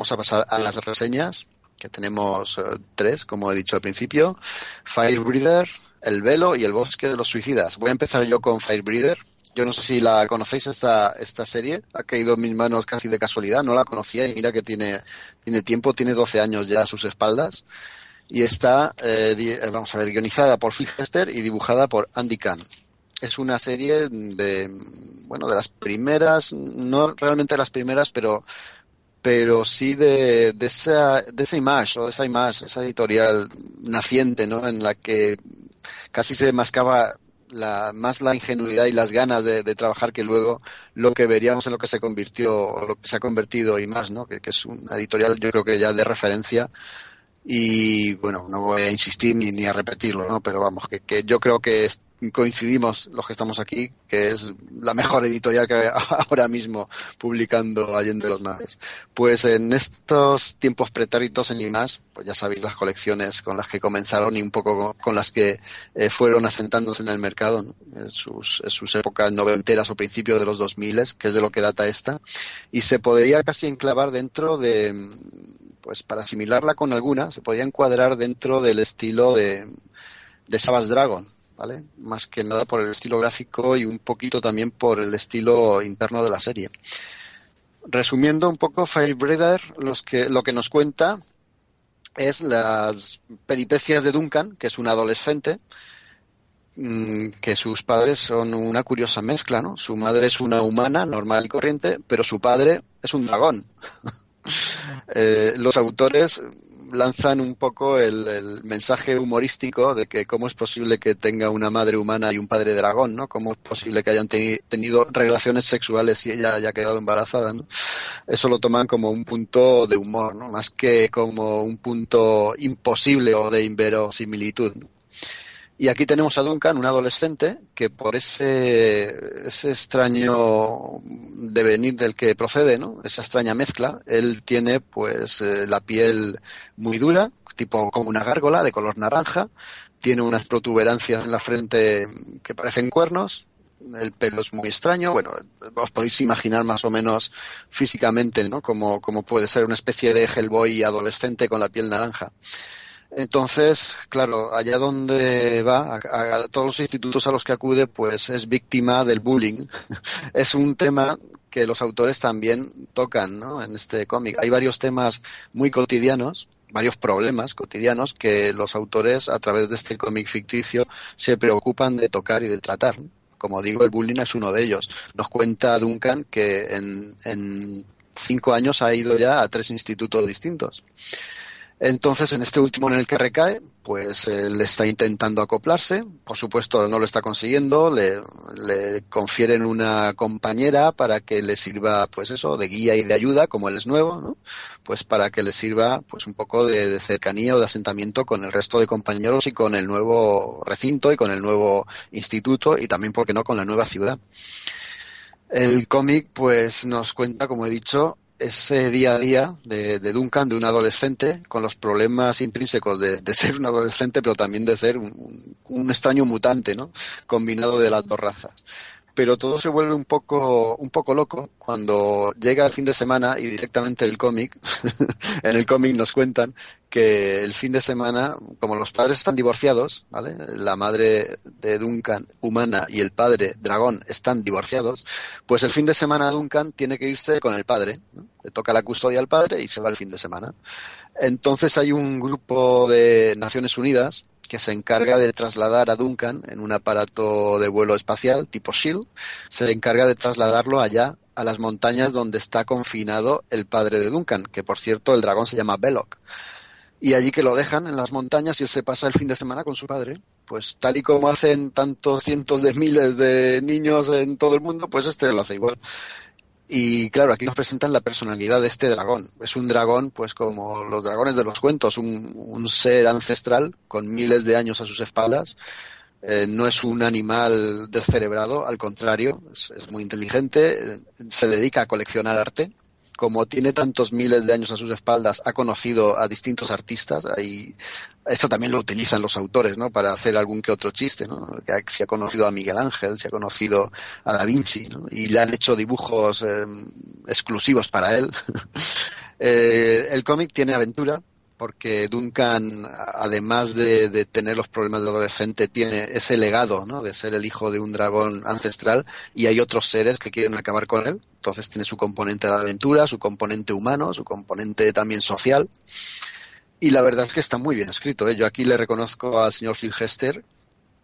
Vamos a pasar a las reseñas, que tenemos eh, tres, como he dicho al principio. Firebreather, El Velo y El Bosque de los Suicidas. Voy a empezar yo con Firebreather. Yo no sé si la conocéis esta, esta serie, ha caído en mis manos casi de casualidad, no la conocía y mira que tiene, tiene tiempo, tiene 12 años ya a sus espaldas y está, eh, eh, vamos a ver, guionizada por Phil Hester y dibujada por Andy Kahn. Es una serie de, bueno, de las primeras, no realmente las primeras, pero pero sí de, de esa de esa image o de esa image, esa editorial naciente, ¿no? En la que casi se mascaba la, más la ingenuidad y las ganas de, de trabajar que luego lo que veríamos en lo que se convirtió, o lo que se ha convertido y más, ¿no? Que, que es una editorial yo creo que ya de referencia y bueno, no voy a insistir ni, ni a repetirlo, ¿no? Pero vamos, que, que yo creo que es- coincidimos los que estamos aquí, que es la mejor editorial que ahora mismo publicando Allende los Mares. Pues en estos tiempos pretéritos en IMAS, pues ya sabéis las colecciones con las que comenzaron y un poco con, las que eh, fueron asentándose en el mercado, en, sus, en sus épocas noventeras o principios de los 2000, que es de lo que data esta, y se podría casi enclavar dentro de, pues para asimilarla con alguna, se podría encuadrar dentro del estilo de, de Savage Dragon, ¿vale? Más que nada por el estilo gráfico y un poquito también por el estilo interno de la serie. Resumiendo un poco, Firebreather los que, lo que nos cuenta es las peripecias de Duncan, que es un adolescente, mm, que sus padres son una curiosa mezcla, ¿no? Su madre es una humana normal y corriente, pero su padre es un dragón. Eh, los autores lanzan un poco el, mensaje humorístico de que cómo es posible que tenga una madre humana y un padre dragón, ¿no? Cómo es posible que hayan teni- tenido relaciones sexuales y ella haya quedado embarazada, ¿no? Eso lo toman como un punto de humor, ¿no? Más que como un punto imposible o de inverosimilitud. Y aquí tenemos a Duncan, un adolescente, que por ese, ese extraño devenir del que procede, ¿no? Esa extraña mezcla, él tiene pues eh, la piel muy dura, tipo como una gárgola, de color naranja, tiene unas protuberancias en la frente que parecen cuernos, el pelo es muy extraño, bueno, os podéis imaginar más o menos físicamente, ¿no? Como, como puede ser una especie de Hellboy adolescente con la piel naranja. Entonces, claro, allá donde va, a, todos los institutos a los que acude, pues es víctima del bullying. es un tema que los autores también tocan, ¿no? En este cómic. Hay varios temas muy cotidianos, varios problemas cotidianos que los autores, a través de este cómic ficticio, se preocupan de tocar y de tratar. Como digo, el bullying es uno de ellos. Nos cuenta Duncan que en, en cinco años ha ido ya a tres institutos distintos. Entonces, en este último en el que recae, pues él está intentando acoplarse. Por supuesto, no lo está consiguiendo. Le, le confieren una compañera para que le sirva, pues eso, de guía y de ayuda, como él es nuevo, ¿no? Pues para que le sirva, pues un poco de, de cercanía o de asentamiento con el resto de compañeros y con el nuevo recinto y con el nuevo instituto y también, ¿por qué no?, con la nueva ciudad. El cómic, pues, nos cuenta, como he dicho, ese día a día de, Duncan, de un adolescente, con los problemas intrínsecos de, de ser un adolescente, pero también de ser un, un extraño mutante, ¿no? Combinado de las dos razas. Pero todo se vuelve un poco, un poco loco cuando llega el fin de semana y directamente el cómic, en el cómic nos cuentan que el fin de semana, como los padres están divorciados, ¿vale? La madre de Duncan, humana, y el padre, dragón, están divorciados, pues el fin de semana Duncan tiene que irse con el padre, ¿no? Le toca la custodia al padre y se va el fin de semana. Entonces hay un grupo de Naciones Unidas que se encarga de trasladar a Duncan en un aparato de vuelo espacial tipo SHIELD, se encarga de trasladarlo allá a las montañas donde está confinado el padre de Duncan, que por cierto el dragón se llama Belloc. Y allí que lo dejan en las montañas y él se pasa el fin de semana con su padre. Pues tal y como hacen tantos cientos de miles de niños en todo el mundo, pues este lo hace igual. Y claro, aquí nos presentan la personalidad de este dragón. Es un dragón, pues como los dragones de los cuentos, un, ser ancestral con miles de años a sus espaldas. Eh, no es un animal descerebrado, al contrario, es, es muy inteligente, eh, se dedica a coleccionar arte. Como tiene tantos miles de años a sus espaldas, ha conocido a distintos artistas. Ahí, esto también lo utilizan los autores, ¿no? Para hacer algún que otro chiste. Que se ha conocido a Miguel Ángel, se ha conocido a Da Vinci. Y le han hecho dibujos eh, exclusivos para él. Eh, el cómic tiene aventura, porque Duncan, además de, tener los problemas de adolescente, tiene ese legado ¿no? de ser el hijo de un dragón ancestral y hay otros seres que quieren acabar con él. Entonces tiene su componente de aventura, su componente humano, su componente también social. Y la verdad es que está muy bien escrito. ¿eh? Yo aquí le reconozco al señor Phil Hester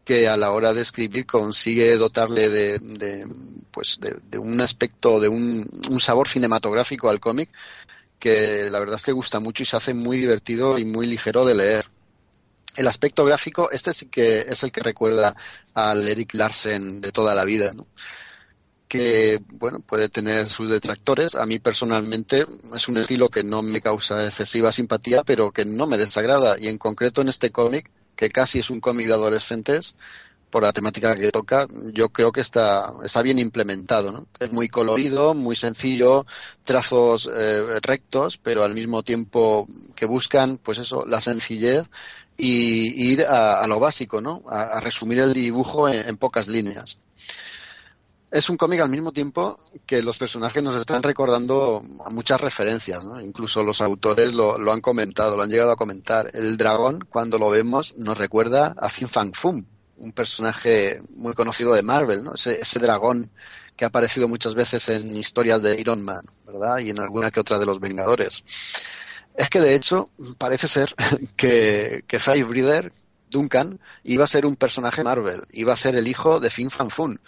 que a la hora de escribir consigue dotarle de, de pues de, de, un aspecto, de un, un sabor cinematográfico al cómic que la verdad es que gusta mucho y se hace muy divertido y muy ligero de leer. El aspecto gráfico, este sí que es el que recuerda al Eric Larsen de toda la vida, que bueno puede tener sus detractores. A mí personalmente es un estilo que no me causa excesiva simpatía, pero que no me desagrada. Y en concreto en este cómic, que casi es un cómic de adolescentes, por la temática que toca, yo creo que está, está bien implementado. ¿no? Es muy colorido, muy sencillo, trazos eh, rectos, pero al mismo tiempo que buscan, pues eso, la sencillez y, ir a, lo básico, ¿no? A, resumir el dibujo en, en pocas líneas es un cómic al mismo tiempo que los personajes nos están recordando muchas referencias, ¿no? Incluso los autores lo, lo, han comentado, lo han llegado a comentar. El dragón, cuando lo vemos, nos recuerda a Fin Fang Fum, un personaje muy conocido de Marvel, ¿no? Ese, ese, dragón que ha aparecido muchas veces en historias de Iron Man, ¿verdad? Y en alguna que otra de los Vengadores. Es que de hecho parece ser que, que Breeder, Duncan, iba a ser un personaje Marvel, iba a ser el hijo de Fin Fan Fun,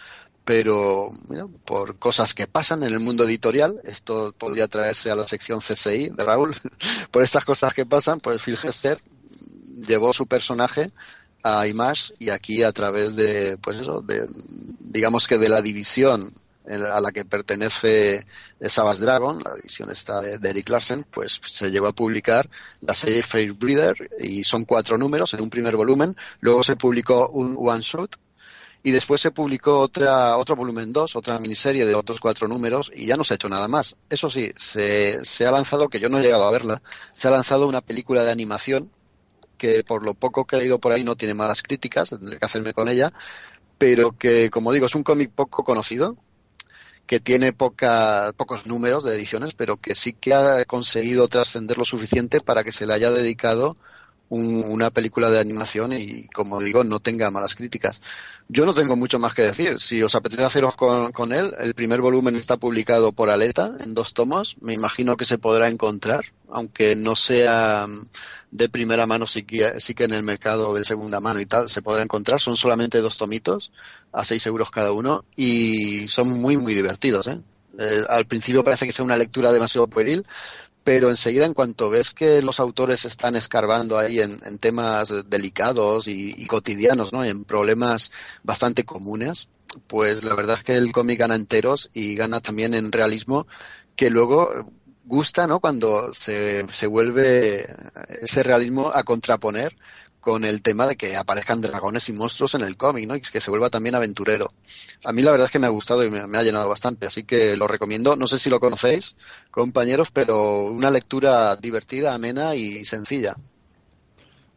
pero por cosas que pasan en el mundo editorial, esto podría traerse a la sección CSI de Raúl, por estas cosas que pasan, pues Phil Hester llevó su personaje a Image y aquí a través de, pues eso, de, digamos que de la división a la que pertenece Savage Dragon, la división esta de, Eric Larsen, pues se llegó a publicar la serie Fair Breeder y son cuatro números en un primer volumen. Luego se publicó un one shot y después se publicó otra, otro volumen 2, otra miniserie de otros cuatro números y ya no se ha hecho nada más. Eso sí, se, se ha lanzado, que yo no he llegado a verla, se ha lanzado una película de animación que por lo poco que he leído por ahí no tiene malas críticas, tendré que hacerme con ella, pero que, como digo, es un cómic poco conocido, que tiene poca, pocos números de ediciones, pero que sí que ha conseguido trascender lo suficiente para que se le haya dedicado un, una película de animación y, como digo, no tenga malas críticas. Yo no tengo mucho más que decir. Si os apetece haceros con, con, él, el primer volumen está publicado por Aleta en dos tomos. Me imagino que se podrá encontrar, aunque no sea de primera mano, sí que, sí que en el mercado de segunda mano y tal se podrá encontrar. Son solamente dos tomitos a seis euros cada uno y son muy, muy divertidos. ¿eh? Eh, al principio parece que sea una lectura demasiado pueril, pero enseguida en cuanto ves que los autores están escarbando ahí en, en temas delicados y, cotidianos, ¿no? En problemas bastante comunes, pues la verdad es que el cómic gana enteros y gana también en realismo que luego gusta, ¿no? Cuando se, se vuelve ese realismo a contraponer con el tema de que aparezcan dragones y monstruos en el cómic. Y que se vuelva también aventurero. A mí la verdad es que me ha gustado y me, me, ha llenado bastante, así que lo recomiendo. No sé si lo conocéis, compañeros, pero una lectura divertida, amena y sencilla.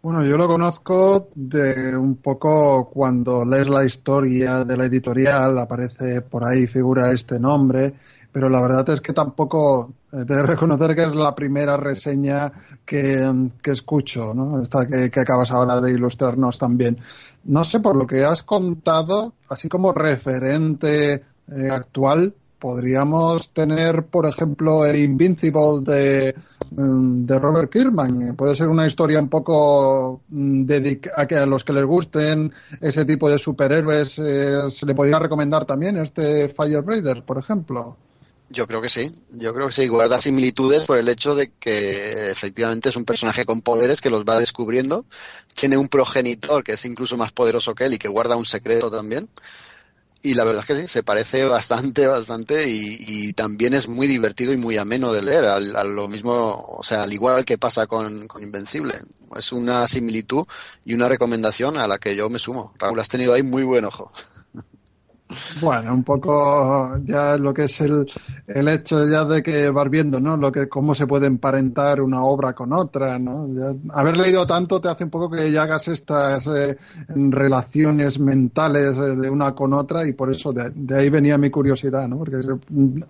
Bueno, yo lo conozco de un poco cuando lees la historia de la editorial, aparece por ahí, figura este nombre, pero la verdad es que tampoco he de reconocer que es la primera reseña que, que escucho, ¿no? Esta que, acabas ahora de ilustrarnos también. No sé, por lo que has contado, así como referente eh, actual, podríamos tener, por ejemplo, el Invincible de, de Robert Kirkman. Puede ser una historia un poco dedicada a que a los que les gusten ese tipo de superhéroes eh, se le podría recomendar también este Firebreader, por ejemplo. Yo creo que sí, yo creo que sí, guarda similitudes por el hecho de que efectivamente es un personaje con poderes que los va descubriendo, tiene un progenitor que es incluso más poderoso que él y que guarda un secreto también, y la verdad es que sí, se parece bastante, bastante y, y también es muy divertido y muy ameno de leer, al, lo mismo, o sea, al igual que pasa con Invencible, es una similitud y una recomendación a la que yo me sumo. Raúl, has tenido ahí muy buen ojo. Bueno, un poco ya lo que es el, el hecho ya de que vas viendo, ¿no? Lo que, cómo se puede emparentar una obra con otra, ¿no? Haber leído tanto te hace un poco que ya hagas estas eh, relaciones mentales eh, de una con otra y por eso de, de, ahí venía mi curiosidad, ¿no? Porque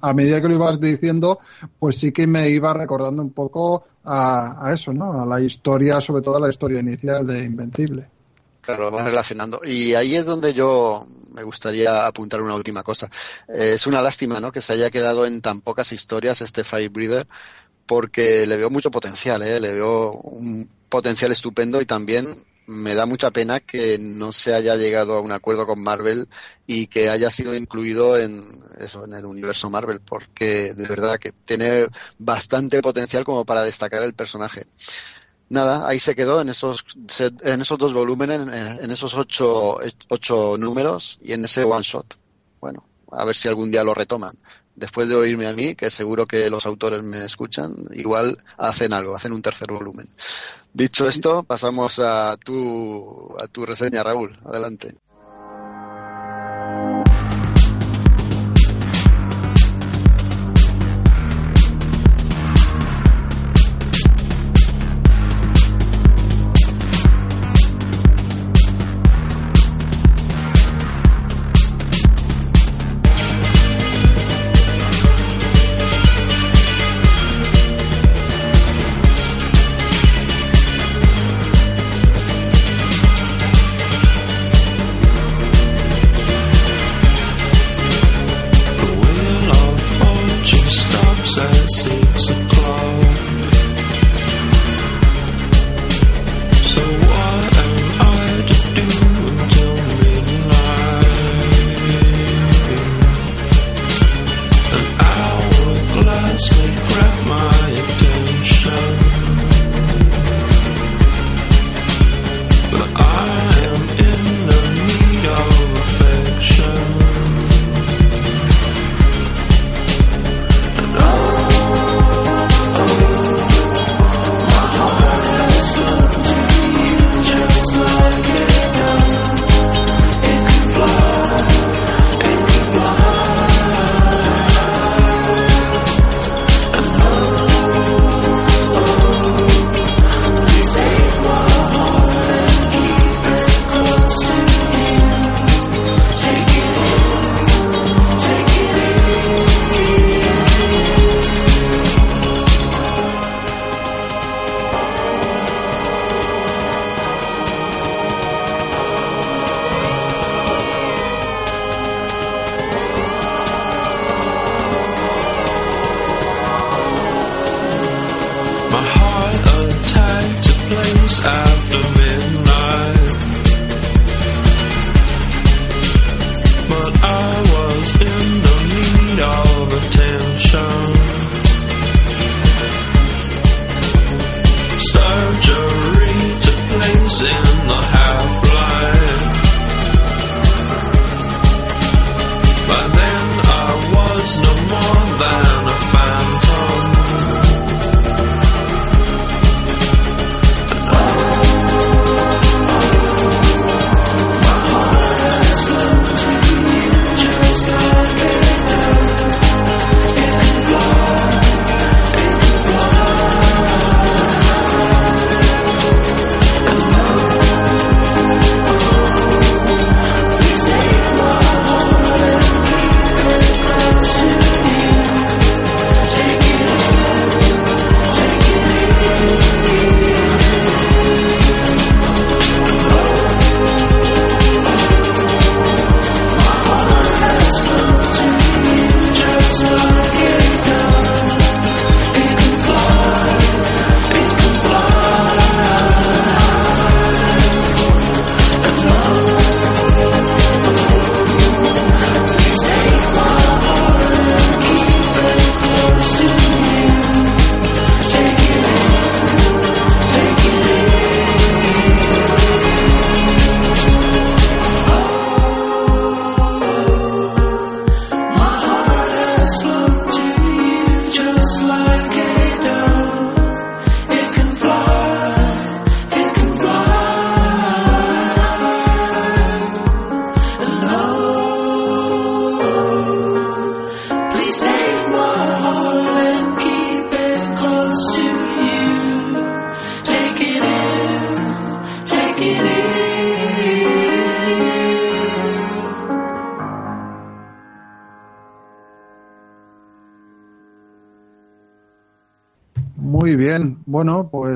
a medida que lo ibas diciendo, pues sí que me iba recordando un poco a, eso, ¿no? A la historia, sobre todo a la historia inicial de Invencible. Claro, vas relacionando. Y ahí es donde yo me gustaría apuntar una última cosa. Eh, es una lástima, ¿no? Que se haya quedado en tan pocas historias este Firebreather, porque le veo mucho potencial, ¿eh? Le veo un potencial estupendo y también me da mucha pena que no se haya llegado a un acuerdo con Marvel y que haya sido incluido en eso en el universo Marvel porque de verdad que tiene bastante potencial como para destacar el personaje nada, ahí se quedó en esos, en esos dos volúmenes, en, esos ocho, ocho números y en ese one shot. Bueno, a ver si algún día lo retoman. Después de oírme a mí, que seguro que los autores me escuchan, igual hacen algo, hacen un tercer volumen. Dicho esto, pasamos a tu, a tu reseña, Raúl. Adelante.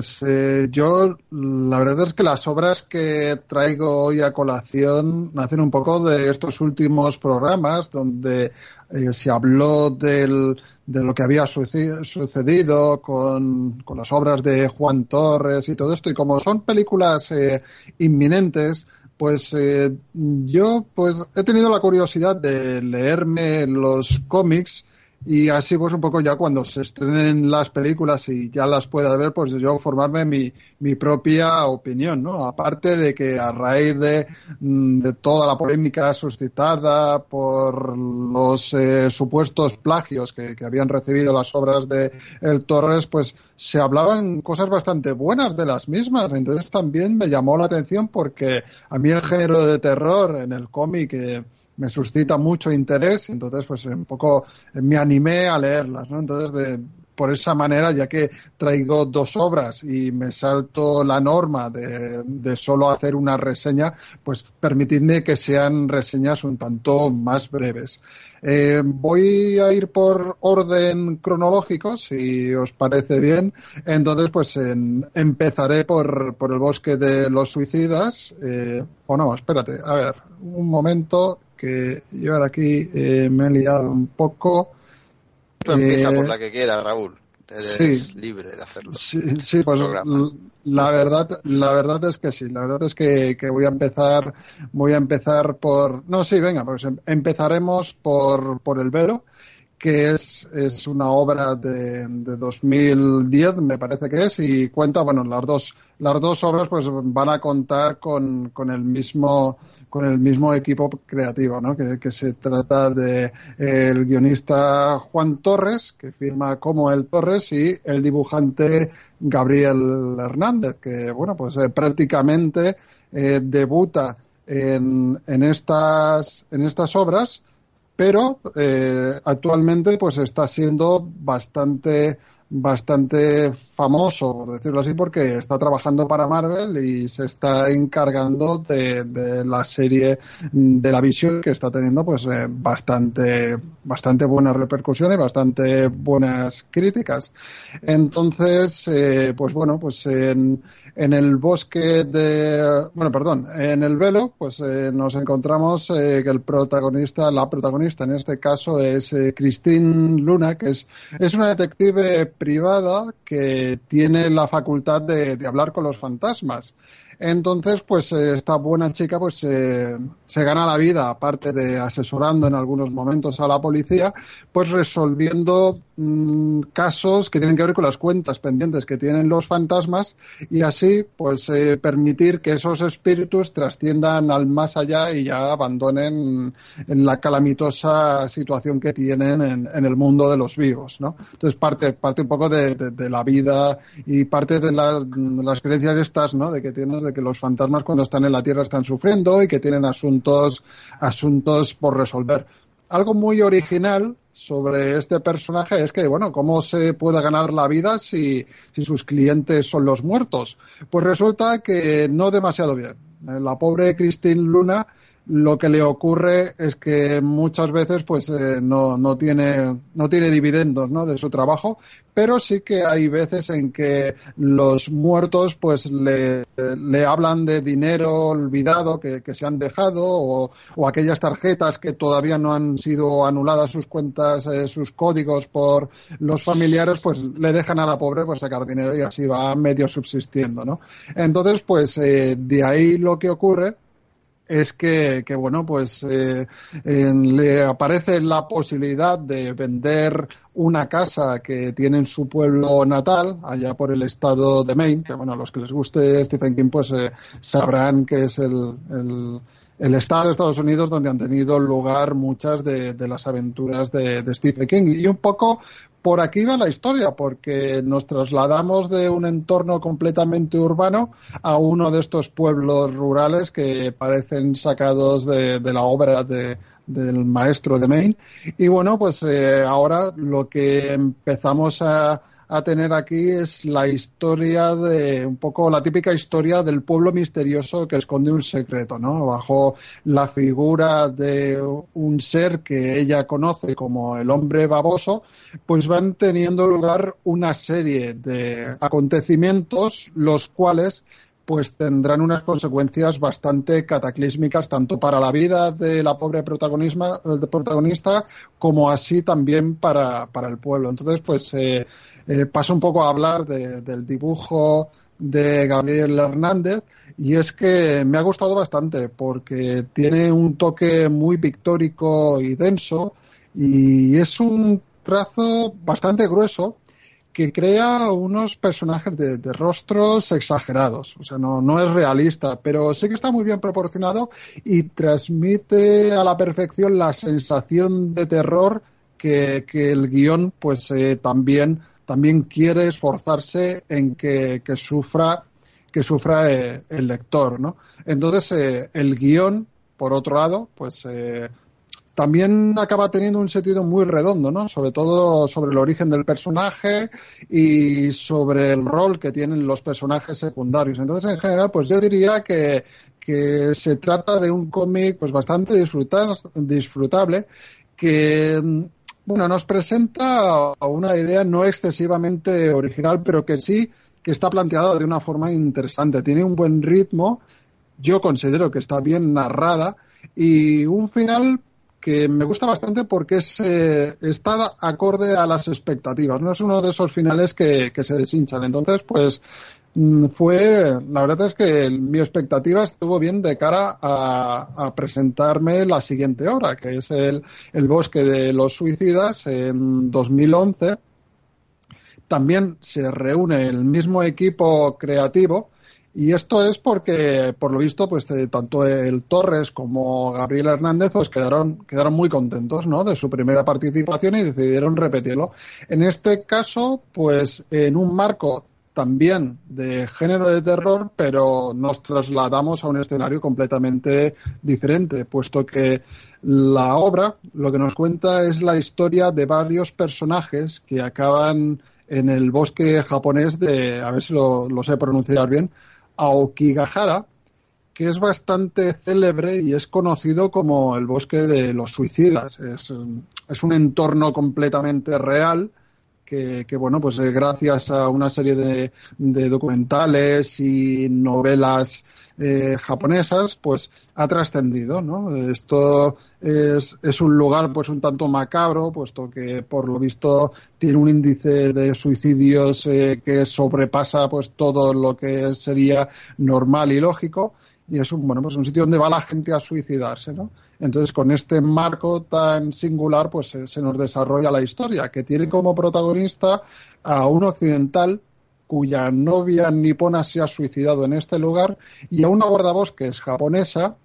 Pues eh, yo la verdad es que las obras que traigo hoy a colación nacen un poco de estos últimos programas donde eh, se habló del, de lo que había suce- sucedido con, con las obras de Juan Torres y todo esto, y como son películas eh, inminentes, pues eh, yo pues he tenido la curiosidad de leerme los cómics y así pues un poco ya cuando se estrenen las películas y ya las pueda ver, pues yo formarme mi, mi propia opinión, ¿no? Aparte de que a raíz de, mm, de toda la polémica suscitada por los eh, supuestos plagios que, que habían recibido las obras de El Torres, pues se hablaban cosas bastante buenas de las mismas. Entonces también me llamó la atención porque a mí el género de terror en el cómic eh, me suscita mucho interés, entonces pues un poco eh, me animé a leerlas, ¿no? Entonces de, por esa manera, ya que traigo dos obras y me salto la norma de, de solo hacer una reseña, pues permitidme que sean reseñas un tanto más breves. Eh, voy a ir por orden cronológico, si os parece bien. Entonces, pues en- empezaré por, por el bosque de los suicidas. Eh, o no, espérate, a ver, un momento que yo ahora aquí eh, me he liado un poco. Tú empieza Eh, por la que quieras, Raúl. Eres sí. libre de hacerlo. Sí, sí, pues la verdad, la verdad es que sí, la verdad es que, que voy a empezar, voy a empezar por, no, sí, venga, pues em- empezaremos por, por el velo, que es, es una obra de, de 2010, me parece que es, y cuenta, bueno, las dos, las dos obras pues van a contar con, con el mismo, con el mismo equipo creativo, ¿no? Que, se trata de el guionista Juan Torres, que firma como el Torres, y el dibujante Gabriel Hernández, que, bueno, pues eh, prácticamente eh, debuta en, en estas, en estas obras, pero eh, actualmente pues está siendo bastante bastante famoso, por decirlo así, porque está trabajando para Marvel y se está encargando de, de la serie de la visión que está teniendo pues eh, bastante bastante buenas repercusiones, bastante buenas críticas. Entonces, eh, pues bueno, pues en, en el bosque de, bueno, perdón, en el velo, pues eh, nos encontramos eh, que el protagonista, la protagonista en este caso es eh, Christine Luna, que es, es una detective privada que tiene la facultad de, de hablar con los fantasmas. Entonces, pues eh, esta buena chica pues eh, se gana la vida, aparte de asesorando en algunos momentos a la policía, pues resolviendo mm, casos que tienen que ver con las cuentas pendientes que tienen los fantasmas y así pues eh, permitir que esos espíritus trasciendan al más allá y ya abandonen en la calamitosa situación que tienen en, en el mundo de los vivos, ¿no? Entonces parte, parte un poco de, de- la vida y parte de, de las creencias estas, ¿no? De que tienes de que los fantasmas cuando están en la Tierra están sufriendo y que tienen asuntos, asuntos por resolver. Algo muy original sobre este personaje es que, bueno, ¿cómo se puede ganar la vida si, si sus clientes son los muertos? Pues resulta que no demasiado bien. Eh, La pobre Christine Luna lo que le ocurre es que muchas veces pues eh, no, no tiene no tiene dividendos ¿no? de su trabajo pero sí que hay veces en que los muertos pues le, le hablan de dinero olvidado que, que se han dejado o, o aquellas tarjetas que todavía no han sido anuladas sus cuentas eh, sus códigos por los familiares pues le dejan a la pobre pues sacar dinero y así va medio subsistiendo ¿no? entonces pues eh, de ahí lo que ocurre es que, que bueno, pues eh, le aparece la posibilidad de vender una casa que tiene en su pueblo natal, allá por el estado de Maine, que bueno, a los que les guste Stephen King, pues eh, sabrán que es el, el, el estado de Estados Unidos donde han tenido lugar muchas de, de las aventuras de, de Stephen King. Y un poco por aquí va la historia, porque nos trasladamos de un entorno completamente urbano a uno de estos pueblos rurales que parecen sacados de, la obra de, del maestro de Maine. Y bueno, pues eh, ahora lo que empezamos a, a tener aquí es la historia de un poco la típica historia del pueblo misterioso que esconde un secreto, ¿no? Bajo la figura de un ser que ella conoce como el hombre baboso, pues van teniendo lugar una serie de acontecimientos los cuales pues tendrán unas consecuencias bastante cataclísmicas tanto para la vida de la pobre protagonista, de protagonista como así también para, para el pueblo. Entonces, pues eh, eh, paso un poco a hablar de- del dibujo de Gabriel Hernández y es que me ha gustado bastante porque tiene un toque muy pictórico y denso y es un trazo bastante grueso que crea unos personajes de, rostros exagerados. O sea, no, no es realista, pero sí que está muy bien proporcionado y transmite a la perfección la sensación de terror que, que el guion pues eh, también, también quiere esforzarse en que, que sufra que sufra eh, el lector, ¿no? Entonces, eh, el guion, por otro lado, pues eh, también acaba teniendo un sentido muy redondo, ¿no? Sobre todo sobre el origen del personaje y sobre el rol que tienen los personajes secundarios. Entonces, en general, pues yo diría que, que se trata de un cómic pues bastante disfruta- disfrutable que bueno, nos presenta una idea no excesivamente original, pero que sí que está planteada de una forma interesante. Tiene un buen ritmo, yo considero que está bien narrada y un final que me gusta bastante porque es, eh, está acorde a las expectativas. No es uno de esos finales que, se deshinchan. Entonces, pues mm, fue, la verdad es que mi expectativa estuvo bien de cara a, a presentarme la siguiente obra, que es el, el Bosque de los Suicidas en 2011 también se reúne el mismo equipo creativo y esto es porque, por lo visto, pues eh, tanto el Torres como Gabriel Hernández pues quedaron, quedaron muy contentos ¿no? de su primera participación y decidieron repetirlo. En este caso, pues en un marco también de género de terror, pero nos trasladamos a un escenario completamente diferente, puesto que la obra lo que nos cuenta es la historia de varios personajes que acaban en el bosque japonés de, a ver si lo, lo sé pronunciar bien, Aokigahara, que es bastante célebre y es conocido como el bosque de los suicidas. Es, es un entorno completamente real que, que, bueno, pues eh, gracias a una serie de, de documentales y novelas eh, japonesas, pues ha trascendido, ¿no? Esto es, es un lugar pues un tanto macabro, puesto que por lo visto tiene un índice de suicidios eh, que sobrepasa pues todo lo que sería normal y lógico y es un bueno pues un sitio donde va la gente a suicidarse no entonces con este marco tan singular pues se, se nos desarrolla la historia que tiene como protagonista a un occidental cuya novia nipona se ha suicidado en este lugar y a una guardabosques japonesa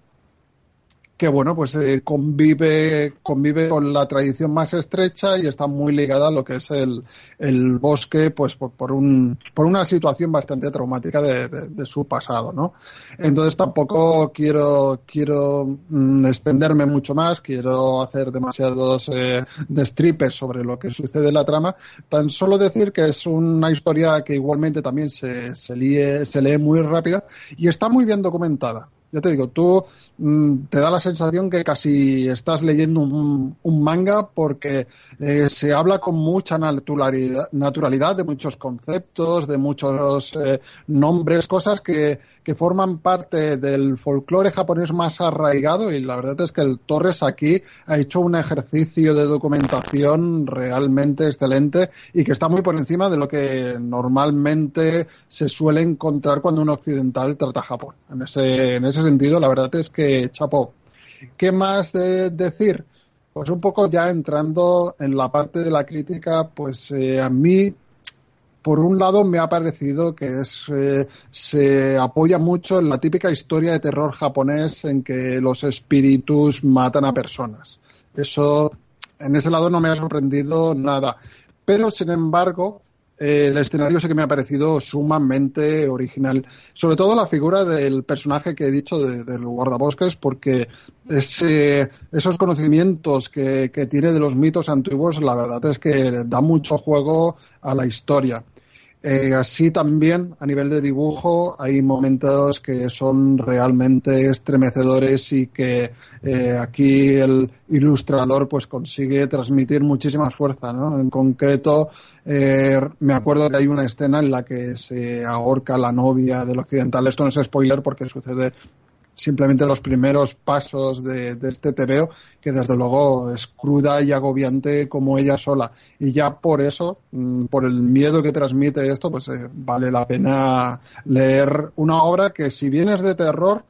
que bueno pues eh, convive convive con la tradición más estrecha y está muy ligada a lo que es el, el bosque pues por, por un por una situación bastante traumática de, su pasado no entonces tampoco quiero quiero mm, extenderme mucho más quiero hacer demasiados eh, destripes sobre lo que sucede en la trama. Tan solo decir que es una historia que igualmente también se se se lee muy rápida y está muy bien documentada ya te digo, tú mmm, te da la sensación que casi estás leyendo un, manga porque eh, se habla con mucha naturalidad, naturalidad, de muchos conceptos, de muchos eh, nombres, cosas que, que, forman parte del folclore japonés más arraigado y la verdad es que el Torres aquí ha hecho un ejercicio de documentación realmente excelente y que está muy por encima de lo que normalmente se suele encontrar cuando un occidental trata Japón. En ese, en ese sentido, la verdad es que chapo. ¿Qué más de decir? Pues un poco ya entrando en la parte de la crítica, pues eh, a mí, por un lado, me ha parecido que es, eh, se apoya mucho en la típica historia de terror japonés en que los espíritus matan a personas. Eso, en ese lado no me ha sorprendido nada. Pero, sin embargo, eh, el escenario sí que me ha parecido sumamente original. Sobre todo la figura del personaje que he dicho de- del guardabosques, porque ese, esos conocimientos que, que tiene de los mitos antiguos, la verdad es que da mucho juego a la historia. Eh, así también, a nivel de dibujo, hay momentos que son realmente estremecedores y que eh, aquí el ilustrador pues consigue transmitir muchísima fuerza, ¿no? En concreto, eh, me acuerdo que hay una escena en la que se ahorca la novia del occidental. Esto no es spoiler porque sucede simplemente los primeros pasos de, de este TVO, que desde luego es cruda y agobiante como ella sola. Y ya por eso, mm, por el miedo que transmite esto, pues eh, vale la pena leer una obra que si bien es de terror,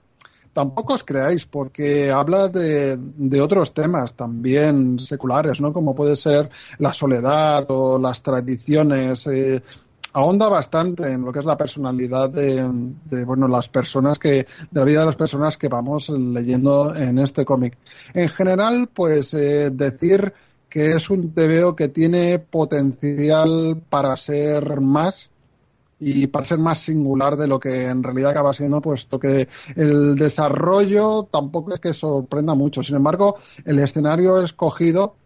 tampoco os creáis, porque habla de, de otros temas también seculares, ¿no? Como puede ser la soledad o las tradiciones. eh, ahonda bastante en lo que es la personalidad de, de, bueno las personas que de la vida de las personas que vamos leyendo en este cómic. En general, pues eh, decir que es un TVO que tiene potencial para ser más y para ser más singular de lo que en realidad acaba siendo, puesto que el desarrollo tampoco es que sorprenda mucho. Sin embargo, el escenario escogido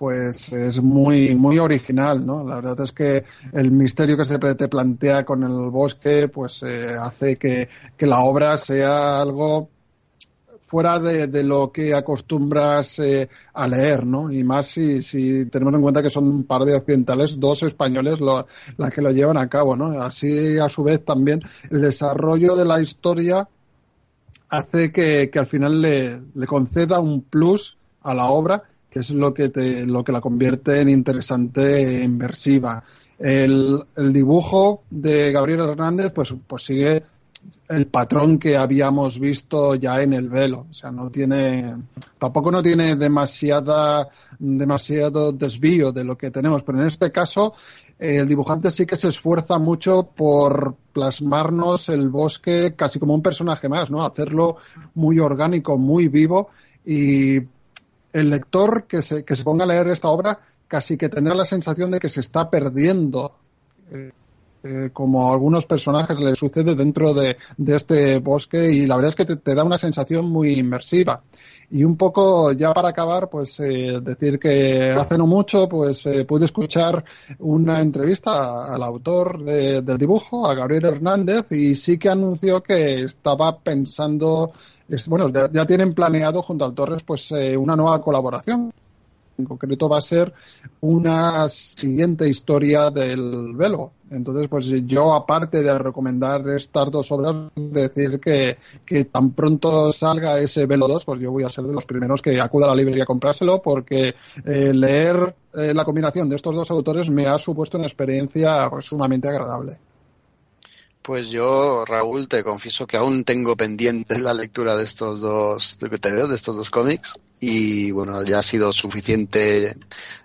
pues es muy muy original, ¿no? La verdad es que el misterio que se te plantea con el bosque, pues eh, hace que, que la obra sea algo fuera de, lo que acostumbras eh, a leer, ¿no? Y más si, si tenemos en cuenta que son un par de occidentales, dos españoles lo, las que lo llevan a cabo, ¿no? Así, a su vez, también el desarrollo de la historia hace que, que al final le conceda un plus a la obra que es lo que te, lo que la convierte en interesante e inversiva. El, dibujo de Gabriel Hernández, pues, pues sigue el patrón que habíamos visto ya en el velo. O sea, no tiene, tampoco no tiene demasiada, demasiado desvío de lo que tenemos, pero en este caso, el dibujante sí que se esfuerza mucho por plasmarnos el bosque casi como un personaje más, ¿no? Hacerlo muy orgánico, muy vivo y el lector que se, que se ponga a leer esta obra casi que tendrá la sensación de que se está perdiendo, eh, eh, como a algunos personajes le sucede dentro de, de, este bosque y la verdad es que te, te, da una sensación muy inmersiva. Y un poco ya para acabar, pues eh, decir que hace no mucho pues eh, pude escuchar una entrevista al autor de, del dibujo, a Gabriel Hernández, y sí que anunció que estaba pensando bueno, ya, tienen planeado junto al Torres pues eh, una nueva colaboración. En concreto va a ser una siguiente historia del velo. Entonces, pues yo, aparte de recomendar estas dos obras, decir que, que tan pronto salga ese velo 2, pues yo voy a ser de los primeros que acuda a la librería a comprárselo, porque eh, leer eh, la combinación de estos dos autores me ha supuesto una experiencia pues, sumamente agradable. Pues yo, Raúl, te confieso que aún tengo pendiente la lectura de estos dos, de, de estos dos cómics y bueno, ya ha sido suficiente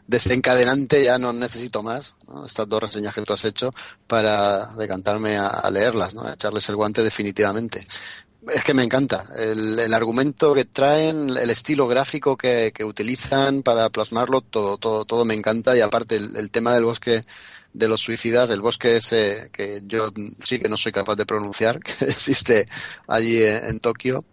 desencadenante, ya no necesito más, ¿no? estas dos reseñas que tú has hecho para decantarme a, leerlas, ¿no? a echarles el guante definitivamente. Es que me encanta el, el argumento que traen, el estilo gráfico que, que, utilizan para plasmarlo, todo, todo, todo me encanta y aparte el tema del bosque de los suicidas, el bosque ese que yo sí que no soy capaz de pronunciar, que existe allí en, Tokio,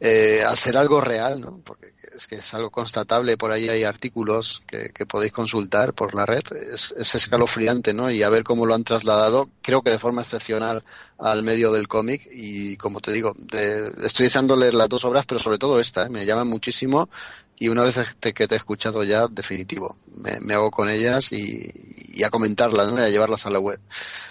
eh, al ser algo real, ¿no? Porque es que es algo constatable, por ahí hay artículos que, podéis consultar por la red, es, es, escalofriante, ¿no? Y a ver cómo lo han trasladado, creo que de forma excepcional al medio del cómic y como te digo, de, estoy deseando leer las dos obras, pero sobre todo esta, ¿eh? me llama muchísimo y una vez te, que te he escuchado ya, definitivo, me, hago con ellas y, a comentarlas, ¿no? y a llevarlas a la web.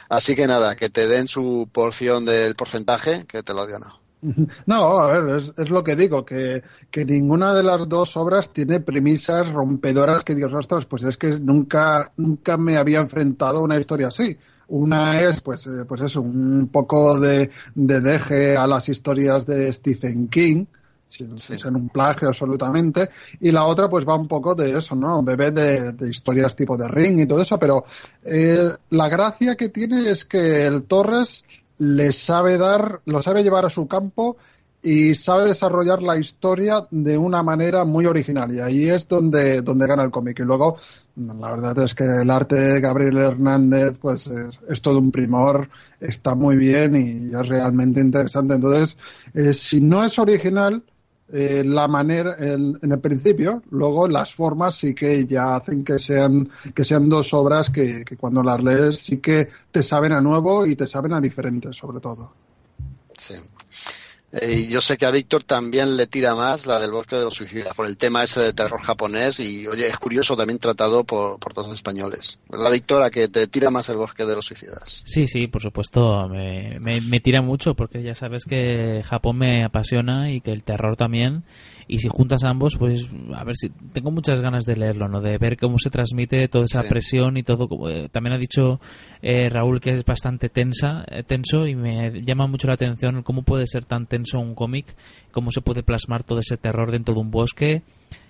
Así que nada, que te den su porción del porcentaje, que te lo has ganado. No, a ver, es, lo que digo, que, que ninguna de las dos obras tiene premisas rompedoras que Dios ostras, pues es que nunca, nunca me había enfrentado a una historia así. Una es, pues, eh, pues eso, un poco de deje a las historias de Stephen King, sin, sí. ser un plagio absolutamente, y la otra pues va un poco de eso, ¿no? Bebé de, de historias tipo de Ring y todo eso, pero eh, la gracia que tiene es que el Torres le sabe dar, lo sabe llevar a su campo y sabe desarrollar la historia de una manera muy original y ahí es donde, donde gana el cómic. Y luego, la verdad es que el arte de Gabriel Hernández pues es, es todo un primor, está muy bien y es realmente interesante. Entonces, eh, si no es original, eh, la manera en, en el principio, luego las formas sí que ya hacen que sean que sean dos obras que, que cuando las lees sí que te saben a nuevo y te saben a diferente sobre todo. Sí. Eh, yo sé que a Víctor también le tira más la del bosque de los suicidas, por el tema ese de terror japonés y, oye, es curioso también tratado por, por todos los españoles. ¿Verdad, Víctor? A que te tira más el bosque de los suicidas. Sí, sí, por supuesto, me, me, me tira mucho porque ya sabes que Japón me apasiona y que el terror también. Y si juntas ambos, pues a ver si tengo muchas ganas de leerlo, ¿no? De ver cómo se transmite toda esa Sí. presión y todo. eh, también ha dicho eh, Raúl que es bastante tensa, eh, tenso y me llama mucho la atención cómo puede ser tan tenso un cómic, cómo se puede plasmar todo ese terror dentro de un bosque.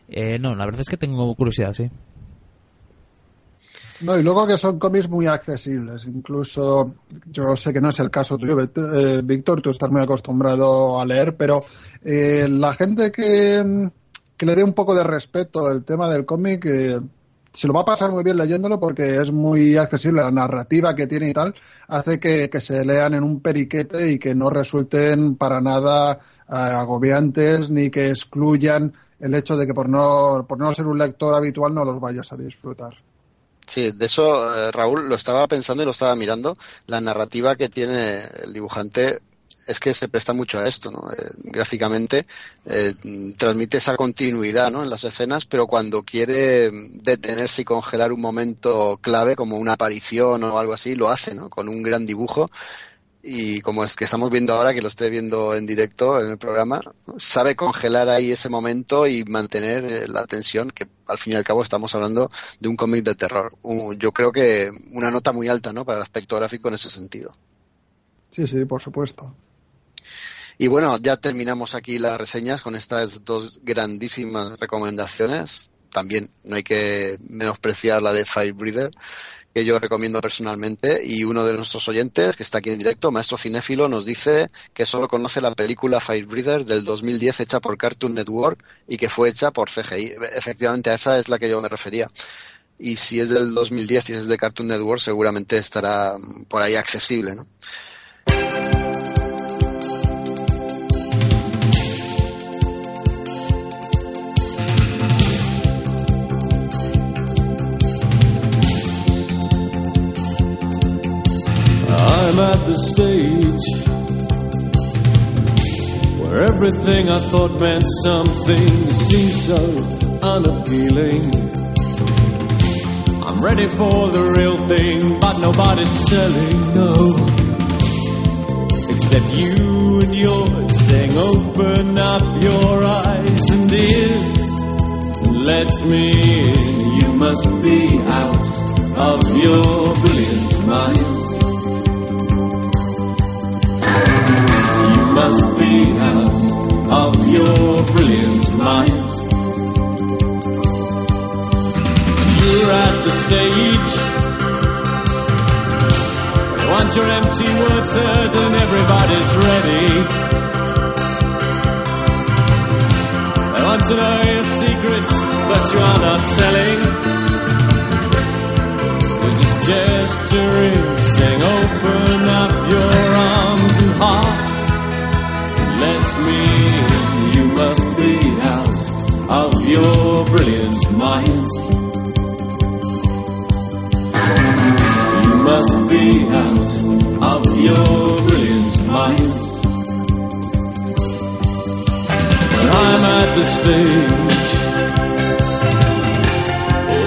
Eh, no, la verdad es que tengo curiosidad, sí. No, y luego que son cómics muy accesibles. Incluso, yo sé que no es el caso tuyo, eh, Víctor, tú estás muy acostumbrado a leer, pero eh, la gente que, que le dé un poco de respeto al tema del cómic, eh, se lo va a pasar muy bien leyéndolo porque es muy accesible. La narrativa que tiene y tal hace que, que se lean en un periquete y que no resulten para nada eh, agobiantes ni que excluyan el hecho de que por no, por no ser un lector habitual no los vayas a disfrutar. Sí, de eso eh, Raúl lo estaba pensando y lo estaba mirando. La narrativa que tiene el dibujante es que se presta mucho a esto, ¿no? Eh, gráficamente eh, transmite esa continuidad, ¿no? En las escenas, pero cuando quiere detenerse y congelar un momento clave, como una aparición o algo así, lo hace, ¿no? Con un gran dibujo. Y como es que estamos viendo ahora, que lo estoy viendo en directo en el programa, sabe congelar ahí ese momento y mantener eh, la tensión, que al fin y al cabo estamos hablando de un cómic de terror. Yo creo que una nota muy alta, ¿no? Para el aspecto gráfico en ese sentido. Sí, sí, por supuesto. Y bueno, ya terminamos aquí las reseñas con estas dos grandísimas recomendaciones. También no hay que menospreciar la de Fire Breather, que yo recomiendo personalmente. Y uno de nuestros oyentes, que está aquí en directo, Maestro Cinéfilo, nos dice que solo conoce la película Fire Breather del 2010 hecha por Cartoon Network y que fue hecha por CGI. Efectivamente, a esa es la que yo me refería. Y si es del 2010 y es de Cartoon Network, seguramente estará por ahí accesible, ¿no? I'm at the stage where everything I thought meant something seems so unappealing. I'm ready for the real thing, but nobody's selling, no. Except you and yours saying, open up your eyes and ears and let me in. You must be out of your brilliant mind. Must be out of your brilliant mind. You're at the stage. You want your empty words heard and everybody's ready. They want to know your secrets, but you are not telling. You're just gesturing, saying, open up your arms. Let me in. You must be out of your brilliant mind. You must be out of your brilliant mind. But I'm at the stage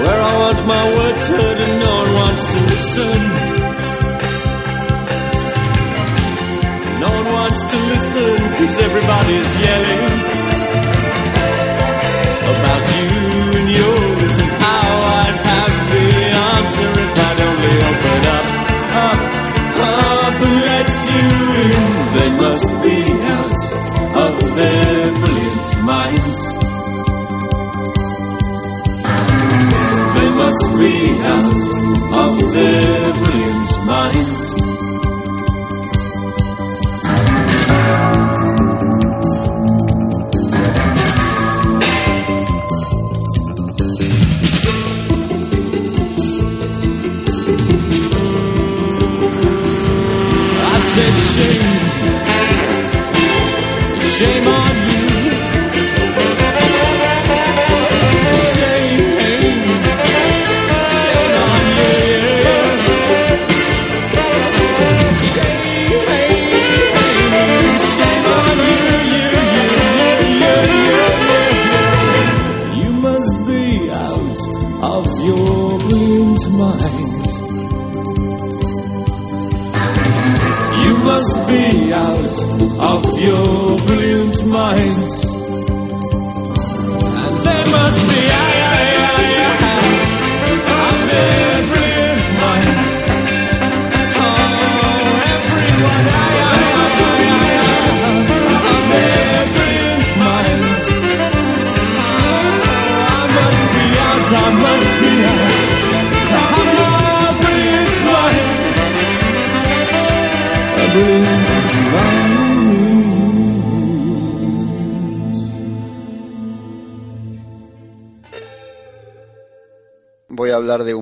where I want my words heard and no one wants to listen. No one wants to listen because everybody's yelling about you and yours and how I'd have the answer if I'd only open up, up, up and let you in. They must be out of their brilliant minds. They must be out of their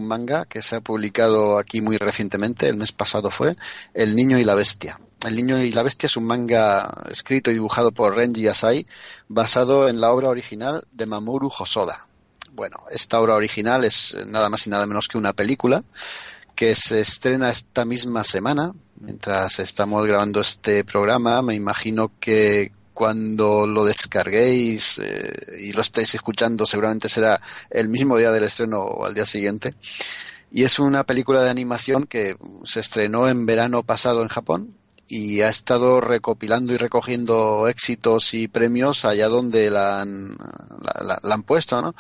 manga que se ha publicado aquí muy recientemente, el mes pasado fue, El Niño y la Bestia. El Niño y la Bestia es un manga escrito y dibujado por Renji Asai, basado en la obra original de Mamoru Hosoda. Bueno, esta obra original es nada más y nada menos que una película que se estrena esta misma semana. Mientras estamos grabando este programa, me imagino que cuando lo descarguéis eh, y lo estéis escuchando, seguramente será el mismo día del estreno o al día siguiente. Y es una película de animación que se estrenó en verano pasado en Japón y ha estado recopilando y recogiendo éxitos y premios allá donde la han, la han puesto, ¿no?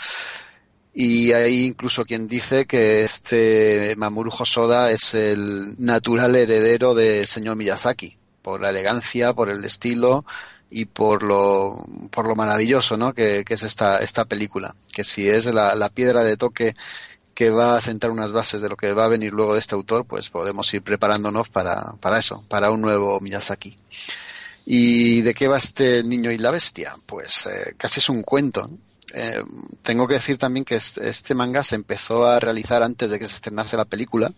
Y hay incluso quien dice que este Mamoru Hosoda es el natural heredero del señor Miyazaki, por la elegancia, por el estilo y por lo, por lo maravilloso ¿no? que, que es esta, esta película. Que si es la, la piedra de toque que va a sentar unas bases de lo que va a venir luego de este autor, pues podemos ir preparándonos para, para eso, para un nuevo Miyazaki. ¿Y de qué va este niño y la bestia? Pues eh, casi es un cuento. Eh, tengo que decir también que es- este manga se empezó a realizar antes de que se estrenase la película.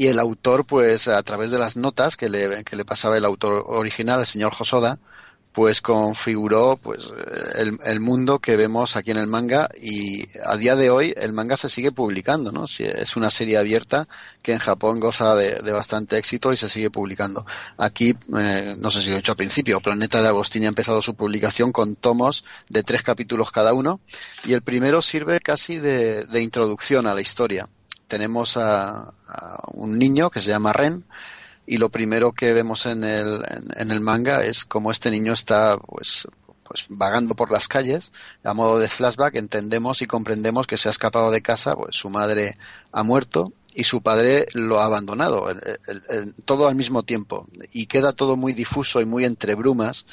Y el autor, pues a través de las notas que le, que le pasaba el autor original, el señor Hosoda, pues configuró pues el, el mundo que vemos aquí en el manga y a día de hoy el manga se sigue publicando, ¿no? Es una serie abierta que en Japón goza de, de bastante éxito y se sigue publicando. Aquí, eh, no sé si lo he dicho al principio, Planeta de Agostini ha empezado su publicación con tomos de tres capítulos cada uno y el primero sirve casi de, de introducción a la historia. Tenemos a, un niño que se llama Ren, y lo primero que vemos en el, en, el manga es cómo este niño está pues pues vagando por las calles. A modo de flashback entendemos y comprendemos que se ha escapado de casa pues su madre ha muerto y su padre lo ha abandonado el- todo al mismo tiempo. Y queda todo muy difuso y muy entre brumas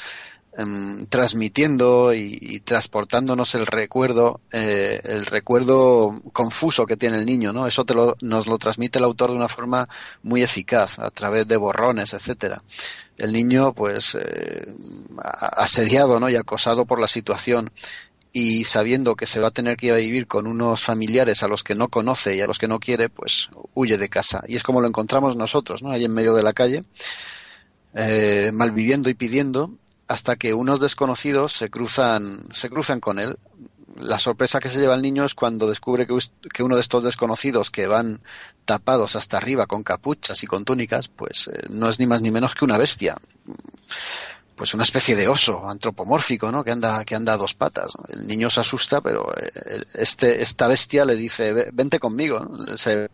em, transmitiendo y, transportándonos el recuerdo, eh, el recuerdo confuso que tiene el niño, ¿no? Eso te lo, nos lo transmite el autor de una forma muy eficaz, a través de borrones, etcétera. El niño, pues, eh, asediado, ¿no? Y acosado por la situación y sabiendo que se va a tener que ir a vivir con unos familiares a los que no conoce y a los que no quiere, pues huye de casa. Y es como lo encontramos nosotros, ¿no? Ahí en medio de la calle, eh, malviviendo y pidiendo, hasta que unos desconocidos se cruzan, se cruzan con él. La sorpresa que se lleva el niño es cuando descubre que, que uno de estos desconocidos que van tapados hasta arriba con capuchas y con túnicas, pues eh, no es ni más ni menos que una bestia. Pues una especie de oso antropomórfico, ¿no? Que anda, que anda a dos patas. El niño se asusta, pero eh, este, esta bestia le dice, "Ve- vente conmigo. Se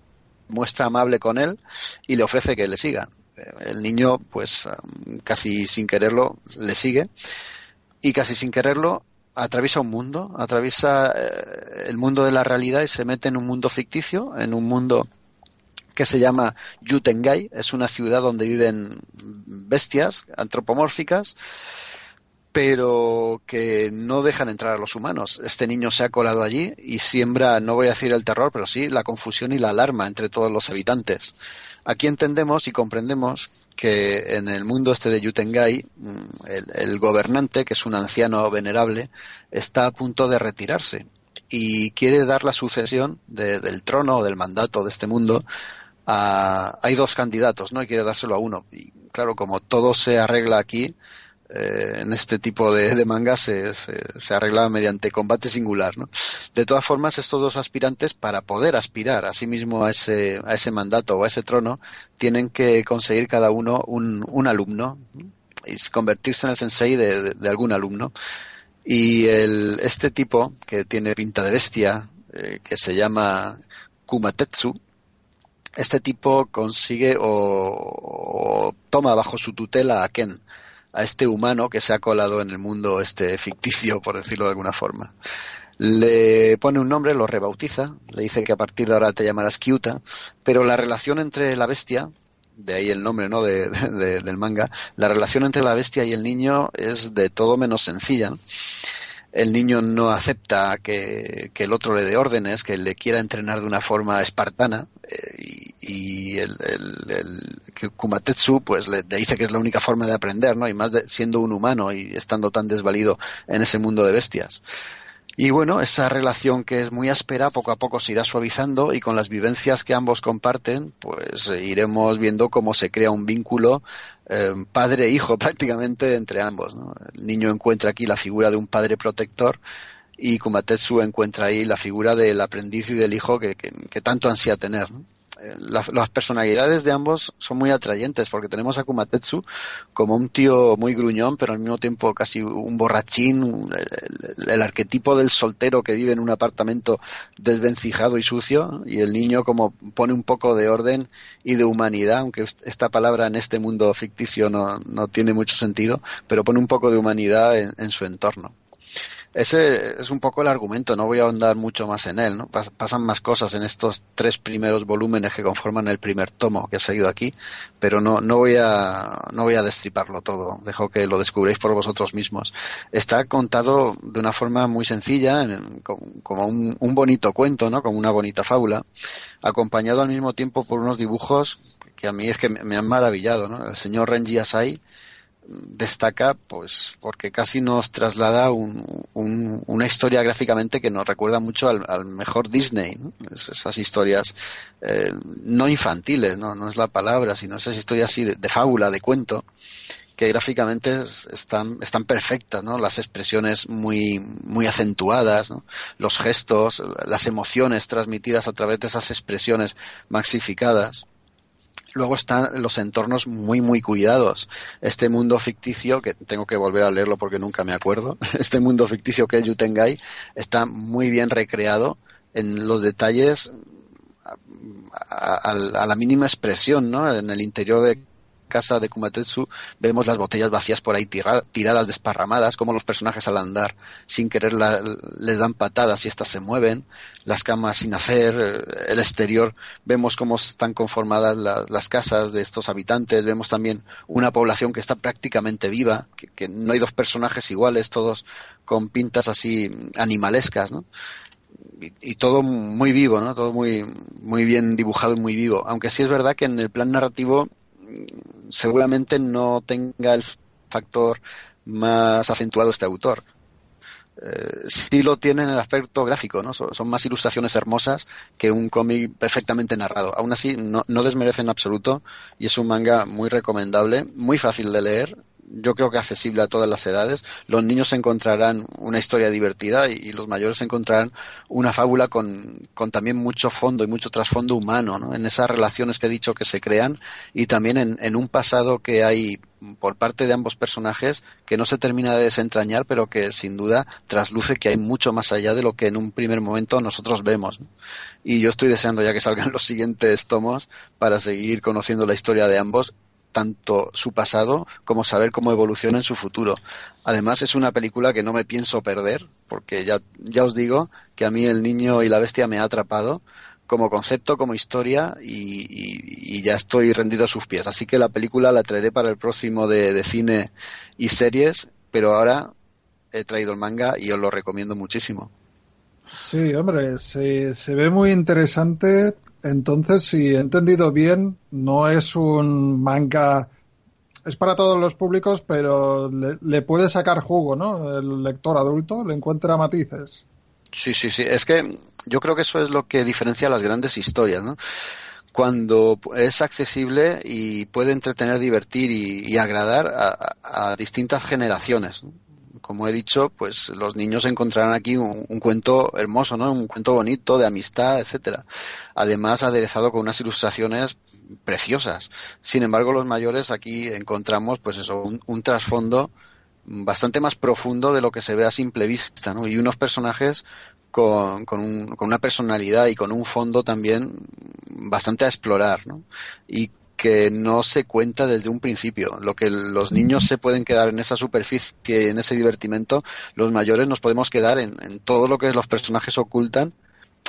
muestra amable con él y le ofrece que le siga. Eh, El niño, pues casi sin quererlo, le sigue y casi sin quererlo atraviesa un mundo, atraviesa eh, el mundo de la realidad y se mete en un mundo ficticio, en un mundo que se llama Yutengai, es una ciudad donde viven bestias antropomórficas, pero que no dejan entrar a los humanos. Este niño se ha colado allí y siembra, no voy a decir el terror, pero sí la confusión y la alarma entre todos los habitantes. Aquí entendemos y comprendemos que en el mundo este de Yutengai, mm, el, el gobernante, que es un anciano venerable, está a punto de retirarse y quiere dar la sucesión de- del trono o del mandato de este mundo a, hay dos candidatos, ¿no? Y quiere dárselo a uno. Y claro, como todo se arregla aquí, eh, en este tipo de, mangas se, se, se, arregla mediante combate singular. De todas formas, estos dos aspirantes, para poder aspirar a sí mismo a ese, a ese mandato o a ese trono, tienen que conseguir cada uno un, un alumno y convertirse en el sensei de, algún alumno. Y el, este tipo, que tiene pinta de bestia, eh, que se llama Kumatetsu, este tipo consigue o, toma bajo su tutela a Ken, a este humano que se ha colado en el mundo este ficticio, por decirlo de alguna forma. Le pone un nombre, lo rebautiza, le dice que a partir de ahora te llamarás Kyuta, pero la relación entre la bestia, de ahí el nombre ¿no? De, de, del manga, la relación entre la bestia y el niño es de todo menos sencilla. El niño no acepta que, que el otro le dé órdenes, que le quiera entrenar de una forma espartana eh, y, y, el, el, el Kumatetsu pues le, le, dice que es la única forma de aprender, ¿no? Y más de, siendo un humano y estando tan desvalido en ese mundo de bestias. Y bueno, esa relación que es muy áspera poco a poco se irá suavizando y con las vivencias que ambos comparten, pues eh, iremos viendo cómo se crea un vínculo eh, padre-hijo prácticamente entre ambos. ¿no? El niño encuentra aquí la figura de un padre protector y Kumatetsu encuentra ahí la figura del aprendiz y del hijo que, que, que tanto ansía tener. ¿no? La, las personalidades de ambos son muy atrayentes porque tenemos a Kumatetsu como un tío muy gruñón pero al mismo tiempo casi un borrachín el, arquetipo del soltero que vive en un apartamento desvencijado y sucio y el niño como pone un poco de orden y de humanidad aunque esta palabra en este mundo ficticio no, no tiene mucho sentido pero pone un poco de humanidad en su entorno ese es un poco el argumento, no voy a ahondar mucho más en él, ¿no? Pas pasan más cosas en estos tres primeros volúmenes que conforman el primer tomo que ha salido aquí, pero no, no voy a, no voy a destriparlo todo, dejo que lo descubréis por vosotros mismos. Está contado de una forma muy sencilla, como un, un bonito cuento, ¿no? Como una bonita fábula, acompañado al mismo tiempo por unos dibujos que a mí es que me han maravillado, ¿no? El señor Renji Asai, destaca pues porque casi nos traslada un, un, una historia gráficamente que nos recuerda mucho al, mejor Disney esas historias eh, no infantiles ¿no? no es la palabra sino esas historias así de, de fábula de cuento que gráficamente están, están perfectas, ¿no? Las expresiones muy, muy acentuadas. Los gestos, las emociones transmitidas a través de esas expresiones maxificadas luego están los entornos muy muy cuidados. Este mundo ficticio, que tengo que volver a leerlo porque nunca me acuerdo, este mundo ficticio que es Yutengai está muy bien recreado en los detalles a, a, a la mínima expresión, ¿no? En el interior de casa de Kumatetsu vemos las botellas vacías por ahí tira, tiradas, desparramadas, como los personajes al andar sin querer la, les dan patadas y estas se mueven, las camas sin hacer, eh, el exterior, vemos cómo están conformadas la, las casas de estos habitantes, vemos también una población que está prácticamente viva, que, no hay dos personajes iguales, todos con pintas así animalescas, ¿no? Y, y, todo muy vivo, ¿no? Todo muy, muy bien dibujado y muy vivo. Aunque sí es verdad que en el plan narrativo seguramente no tenga el factor más acentuado este autor. Eh, sí lo tiene en el aspecto gráfico, ¿no? Son, más ilustraciones hermosas que un cómic perfectamente narrado. Aún así, no, no desmerece en absoluto y es un manga muy recomendable, muy fácil de leer, yo creo que accesible a todas las edades. Los niños encontrarán una historia divertida y, los mayores encontrarán una fábula con, con, también mucho fondo y mucho trasfondo humano, ¿no? En esas relaciones que he dicho que se crean y también en, en, un pasado que hay por parte de ambos personajes que no se termina de desentrañar, pero que sin duda trasluce que hay mucho más allá de lo que en un primer momento nosotros vemos. ¿no? Y yo estoy deseando ya que salgan los siguientes tomos para seguir conociendo la historia de ambos tanto su pasado como saber cómo evoluciona en su futuro. Además es una película que no me pienso perder, porque ya, ya os digo que a mí el niño y la bestia me ha atrapado como concepto, como historia y, ya estoy rendido a sus pies. Así que la película la traeré para el próximo de, de cine y series, pero ahora he traído el manga y os lo recomiendo muchísimo. Sí, hombre, se, se ve muy interesante entonces, si he entendido bien, no es un manga. Es para todos los públicos, pero le, puede sacar jugo, ¿no? El lector adulto le encuentra matices. Sí, sí, sí. Es que yo creo que eso es lo que diferencia las grandes historias, ¿no? cuando es accesible y puede entretener, divertir y, y agradar a, a distintas generaciones. ¿no? Como he dicho, pues los niños encontrarán aquí un, cuento hermoso, ¿no? Un cuento bonito de amistad, etcétera. Además, aderezado con unas ilustraciones preciosas. Sin embargo, los mayores aquí encontramos, pues eso, un, un trasfondo bastante más profundo de lo que se ve a simple vista, ¿no? Y unos personajes con, con, un, con, una personalidad y con un fondo también bastante a explorar, ¿no? Y que no se cuenta desde un principio. Lo que los niños se pueden quedar en esa superficie, en ese divertimento, los mayores nos podemos quedar en, en todo lo que los personajes ocultan,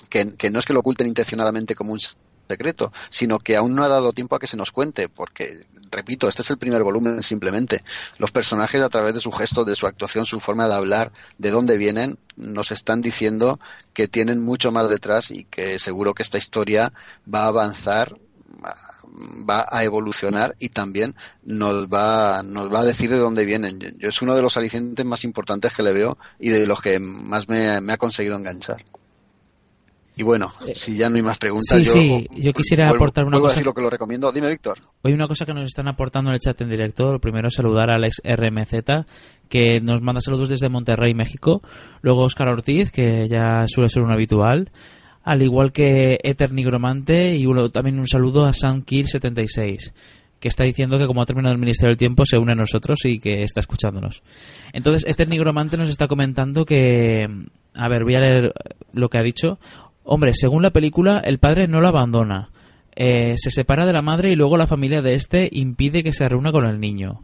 que, que, no es que lo oculten intencionadamente como un secreto, sino que aún no ha dado tiempo a que se nos cuente, porque, repito, este es el primer volumen simplemente. Los personajes, a través de su gesto, de su actuación, su forma de hablar, de dónde vienen, nos están diciendo que tienen mucho más detrás y que seguro que esta historia va a avanzar va a evolucionar y también nos va, nos va a decir de dónde vienen. Yo, es uno de los alicientes más importantes que le veo y de los que más me, me ha conseguido enganchar. Y bueno, eh, si ya no hay más preguntas, sí, yo, sí, yo quisiera vuelvo, aportar una cosa. a lo que lo recomiendo. Dime, Víctor. Hoy una cosa que nos están aportando en el chat en directo. Lo primero es saludar a Alex RMZ, que nos manda saludos desde Monterrey, México. Luego Oscar Ortiz, que ya suele ser un habitual al igual que Ether Nigromante y uno, también un saludo a SunKill76 que está diciendo que como ha terminado el Ministerio del Tiempo se une a nosotros y que está escuchándonos. Entonces, Ether Nigromante nos está comentando que... A ver, voy a leer lo que ha dicho. Hombre, según la película, el padre no lo abandona. Eh, se separa de la madre y luego la familia de este impide que se reúna con el niño.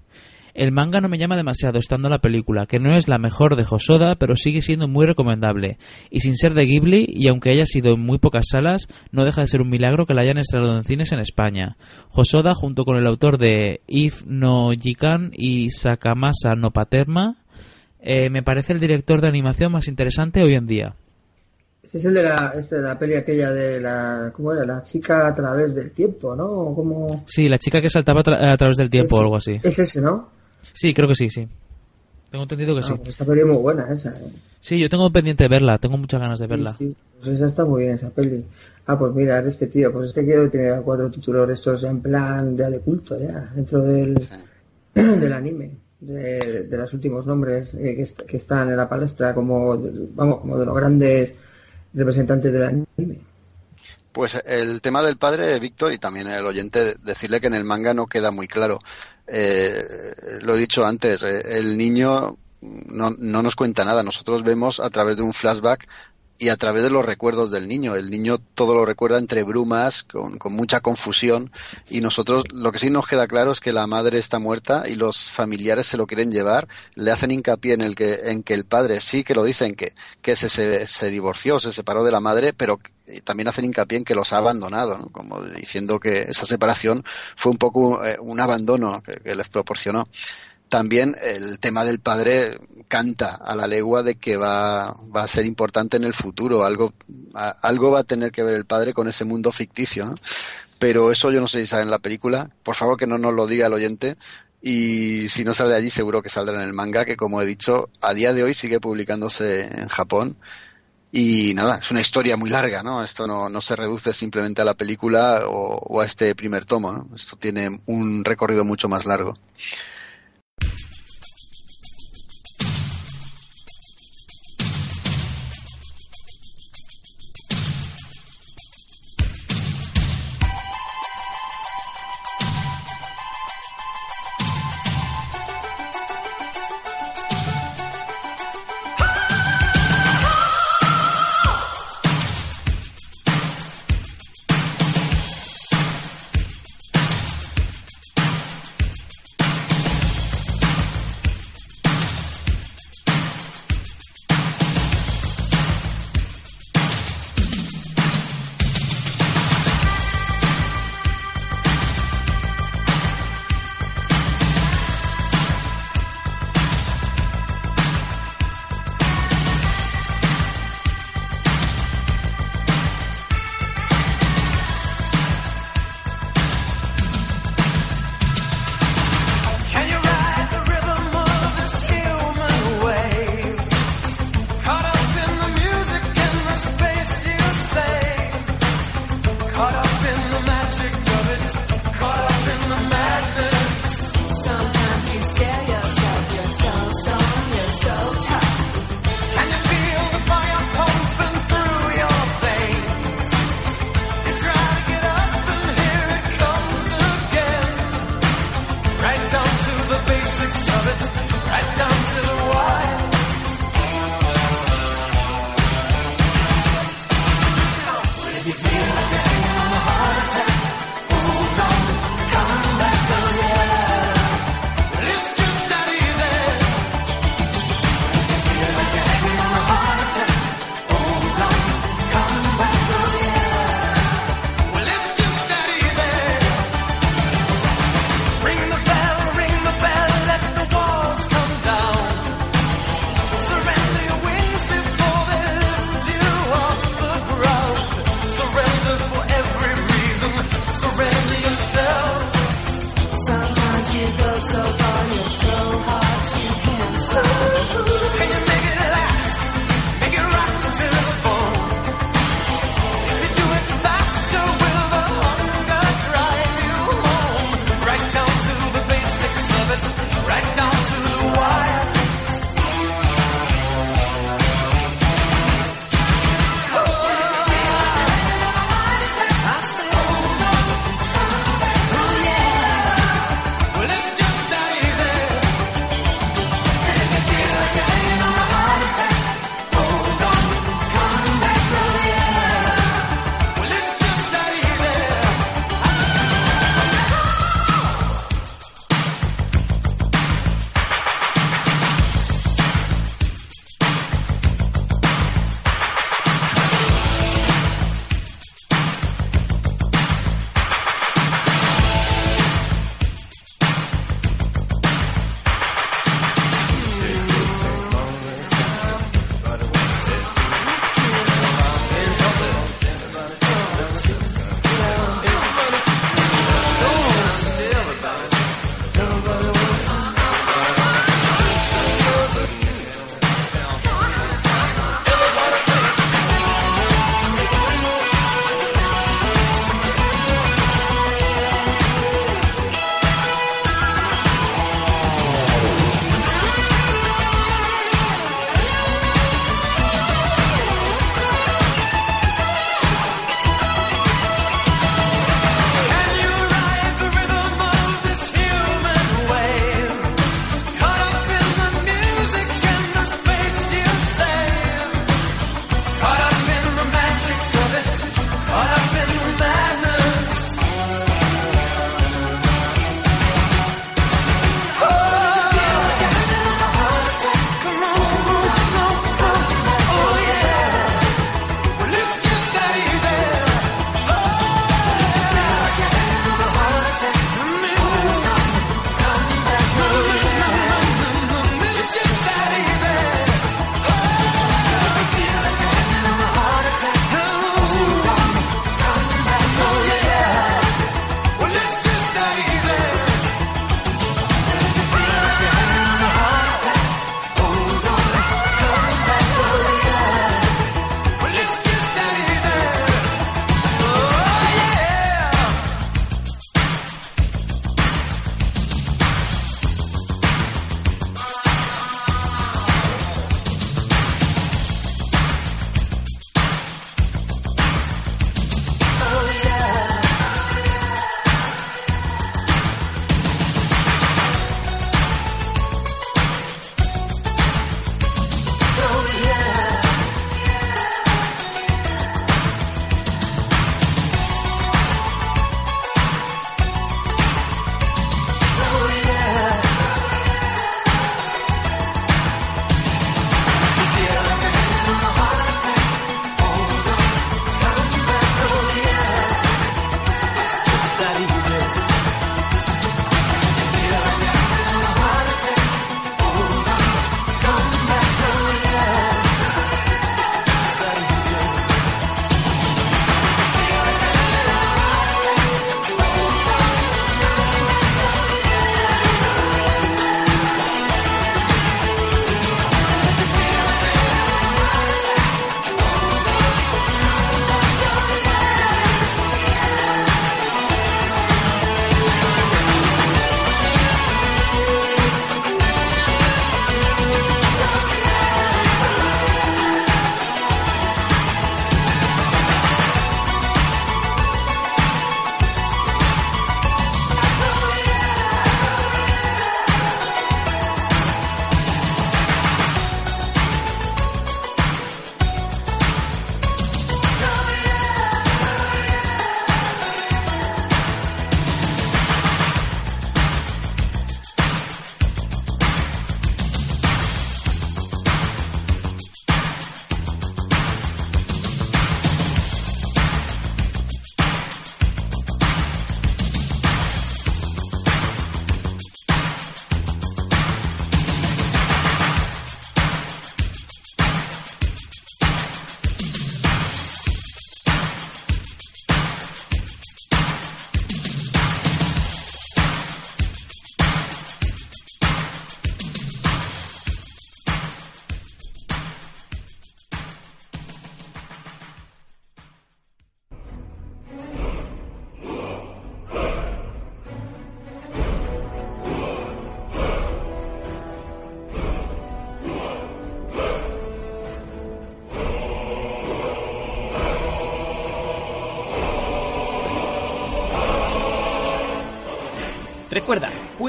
El manga no me llama demasiado estando la película, que no es la mejor de Hosoda, pero sigue siendo muy recomendable. Y sin ser de Ghibli, y aunque haya sido en muy pocas salas, no deja de ser un milagro que la hayan estrenado en cines en España. Hosoda, junto con el autor de If no Jikan y Sakamasa no Paterma, eh, me parece el director de animación más interesante hoy en día. Este es el de la, este de la peli aquella de la, ¿cómo era? La chica a través del tiempo, ¿no? Como... Sí, la chica que saltaba a, tra a través del tiempo es, o algo así. Es ese, ¿no? Sí, creo que sí, sí. Tengo entendido que ah, sí. Pues esa peli es muy buena, esa. ¿eh? Sí, yo tengo pendiente de verla, tengo muchas ganas de verla. Sí, sí. Pues esa está muy bien, esa peli. Ah, pues mira, este tío, pues este tío tiene cuatro títulos estos en plan de, de culto ya, dentro del, sí. del anime. De, de, los últimos nombres eh, que, est que, están en la palestra como, vamos, como de los grandes representantes del anime. Pues el tema del padre, Víctor, y también el oyente, decirle que en el manga no queda muy claro. Eh, lo he dicho antes, eh, el niño no, no, nos cuenta nada. Nosotros vemos a través de un flashback y a través de los recuerdos del niño. El niño todo lo recuerda entre brumas, con, con, mucha confusión, y nosotros lo que sí nos queda claro es que la madre está muerta y los familiares se lo quieren llevar, le hacen hincapié en el que, en que el padre sí que lo dicen que, que se, se, se divorció, se separó de la madre, pero también hacen hincapié en que los ha abandonado, como diciendo que esa separación fue un poco eh, un abandono que les proporcionó también el tema del padre canta a la legua de que va, a ser importante en el futuro, algo, algo va a tener que ver el padre con ese mundo ficticio, ¿no? Pero eso yo no sé si sale en la película, por favor que no nos lo diga el oyente, y si no sale allí seguro que saldrá en el manga, que como he dicho, a día de hoy sigue publicándose en Japón. Y nada, es una historia muy larga, ¿no? Esto no, no se reduce simplemente a la película o, o a este primer tomo, ¿no? Esto tiene un recorrido mucho más largo.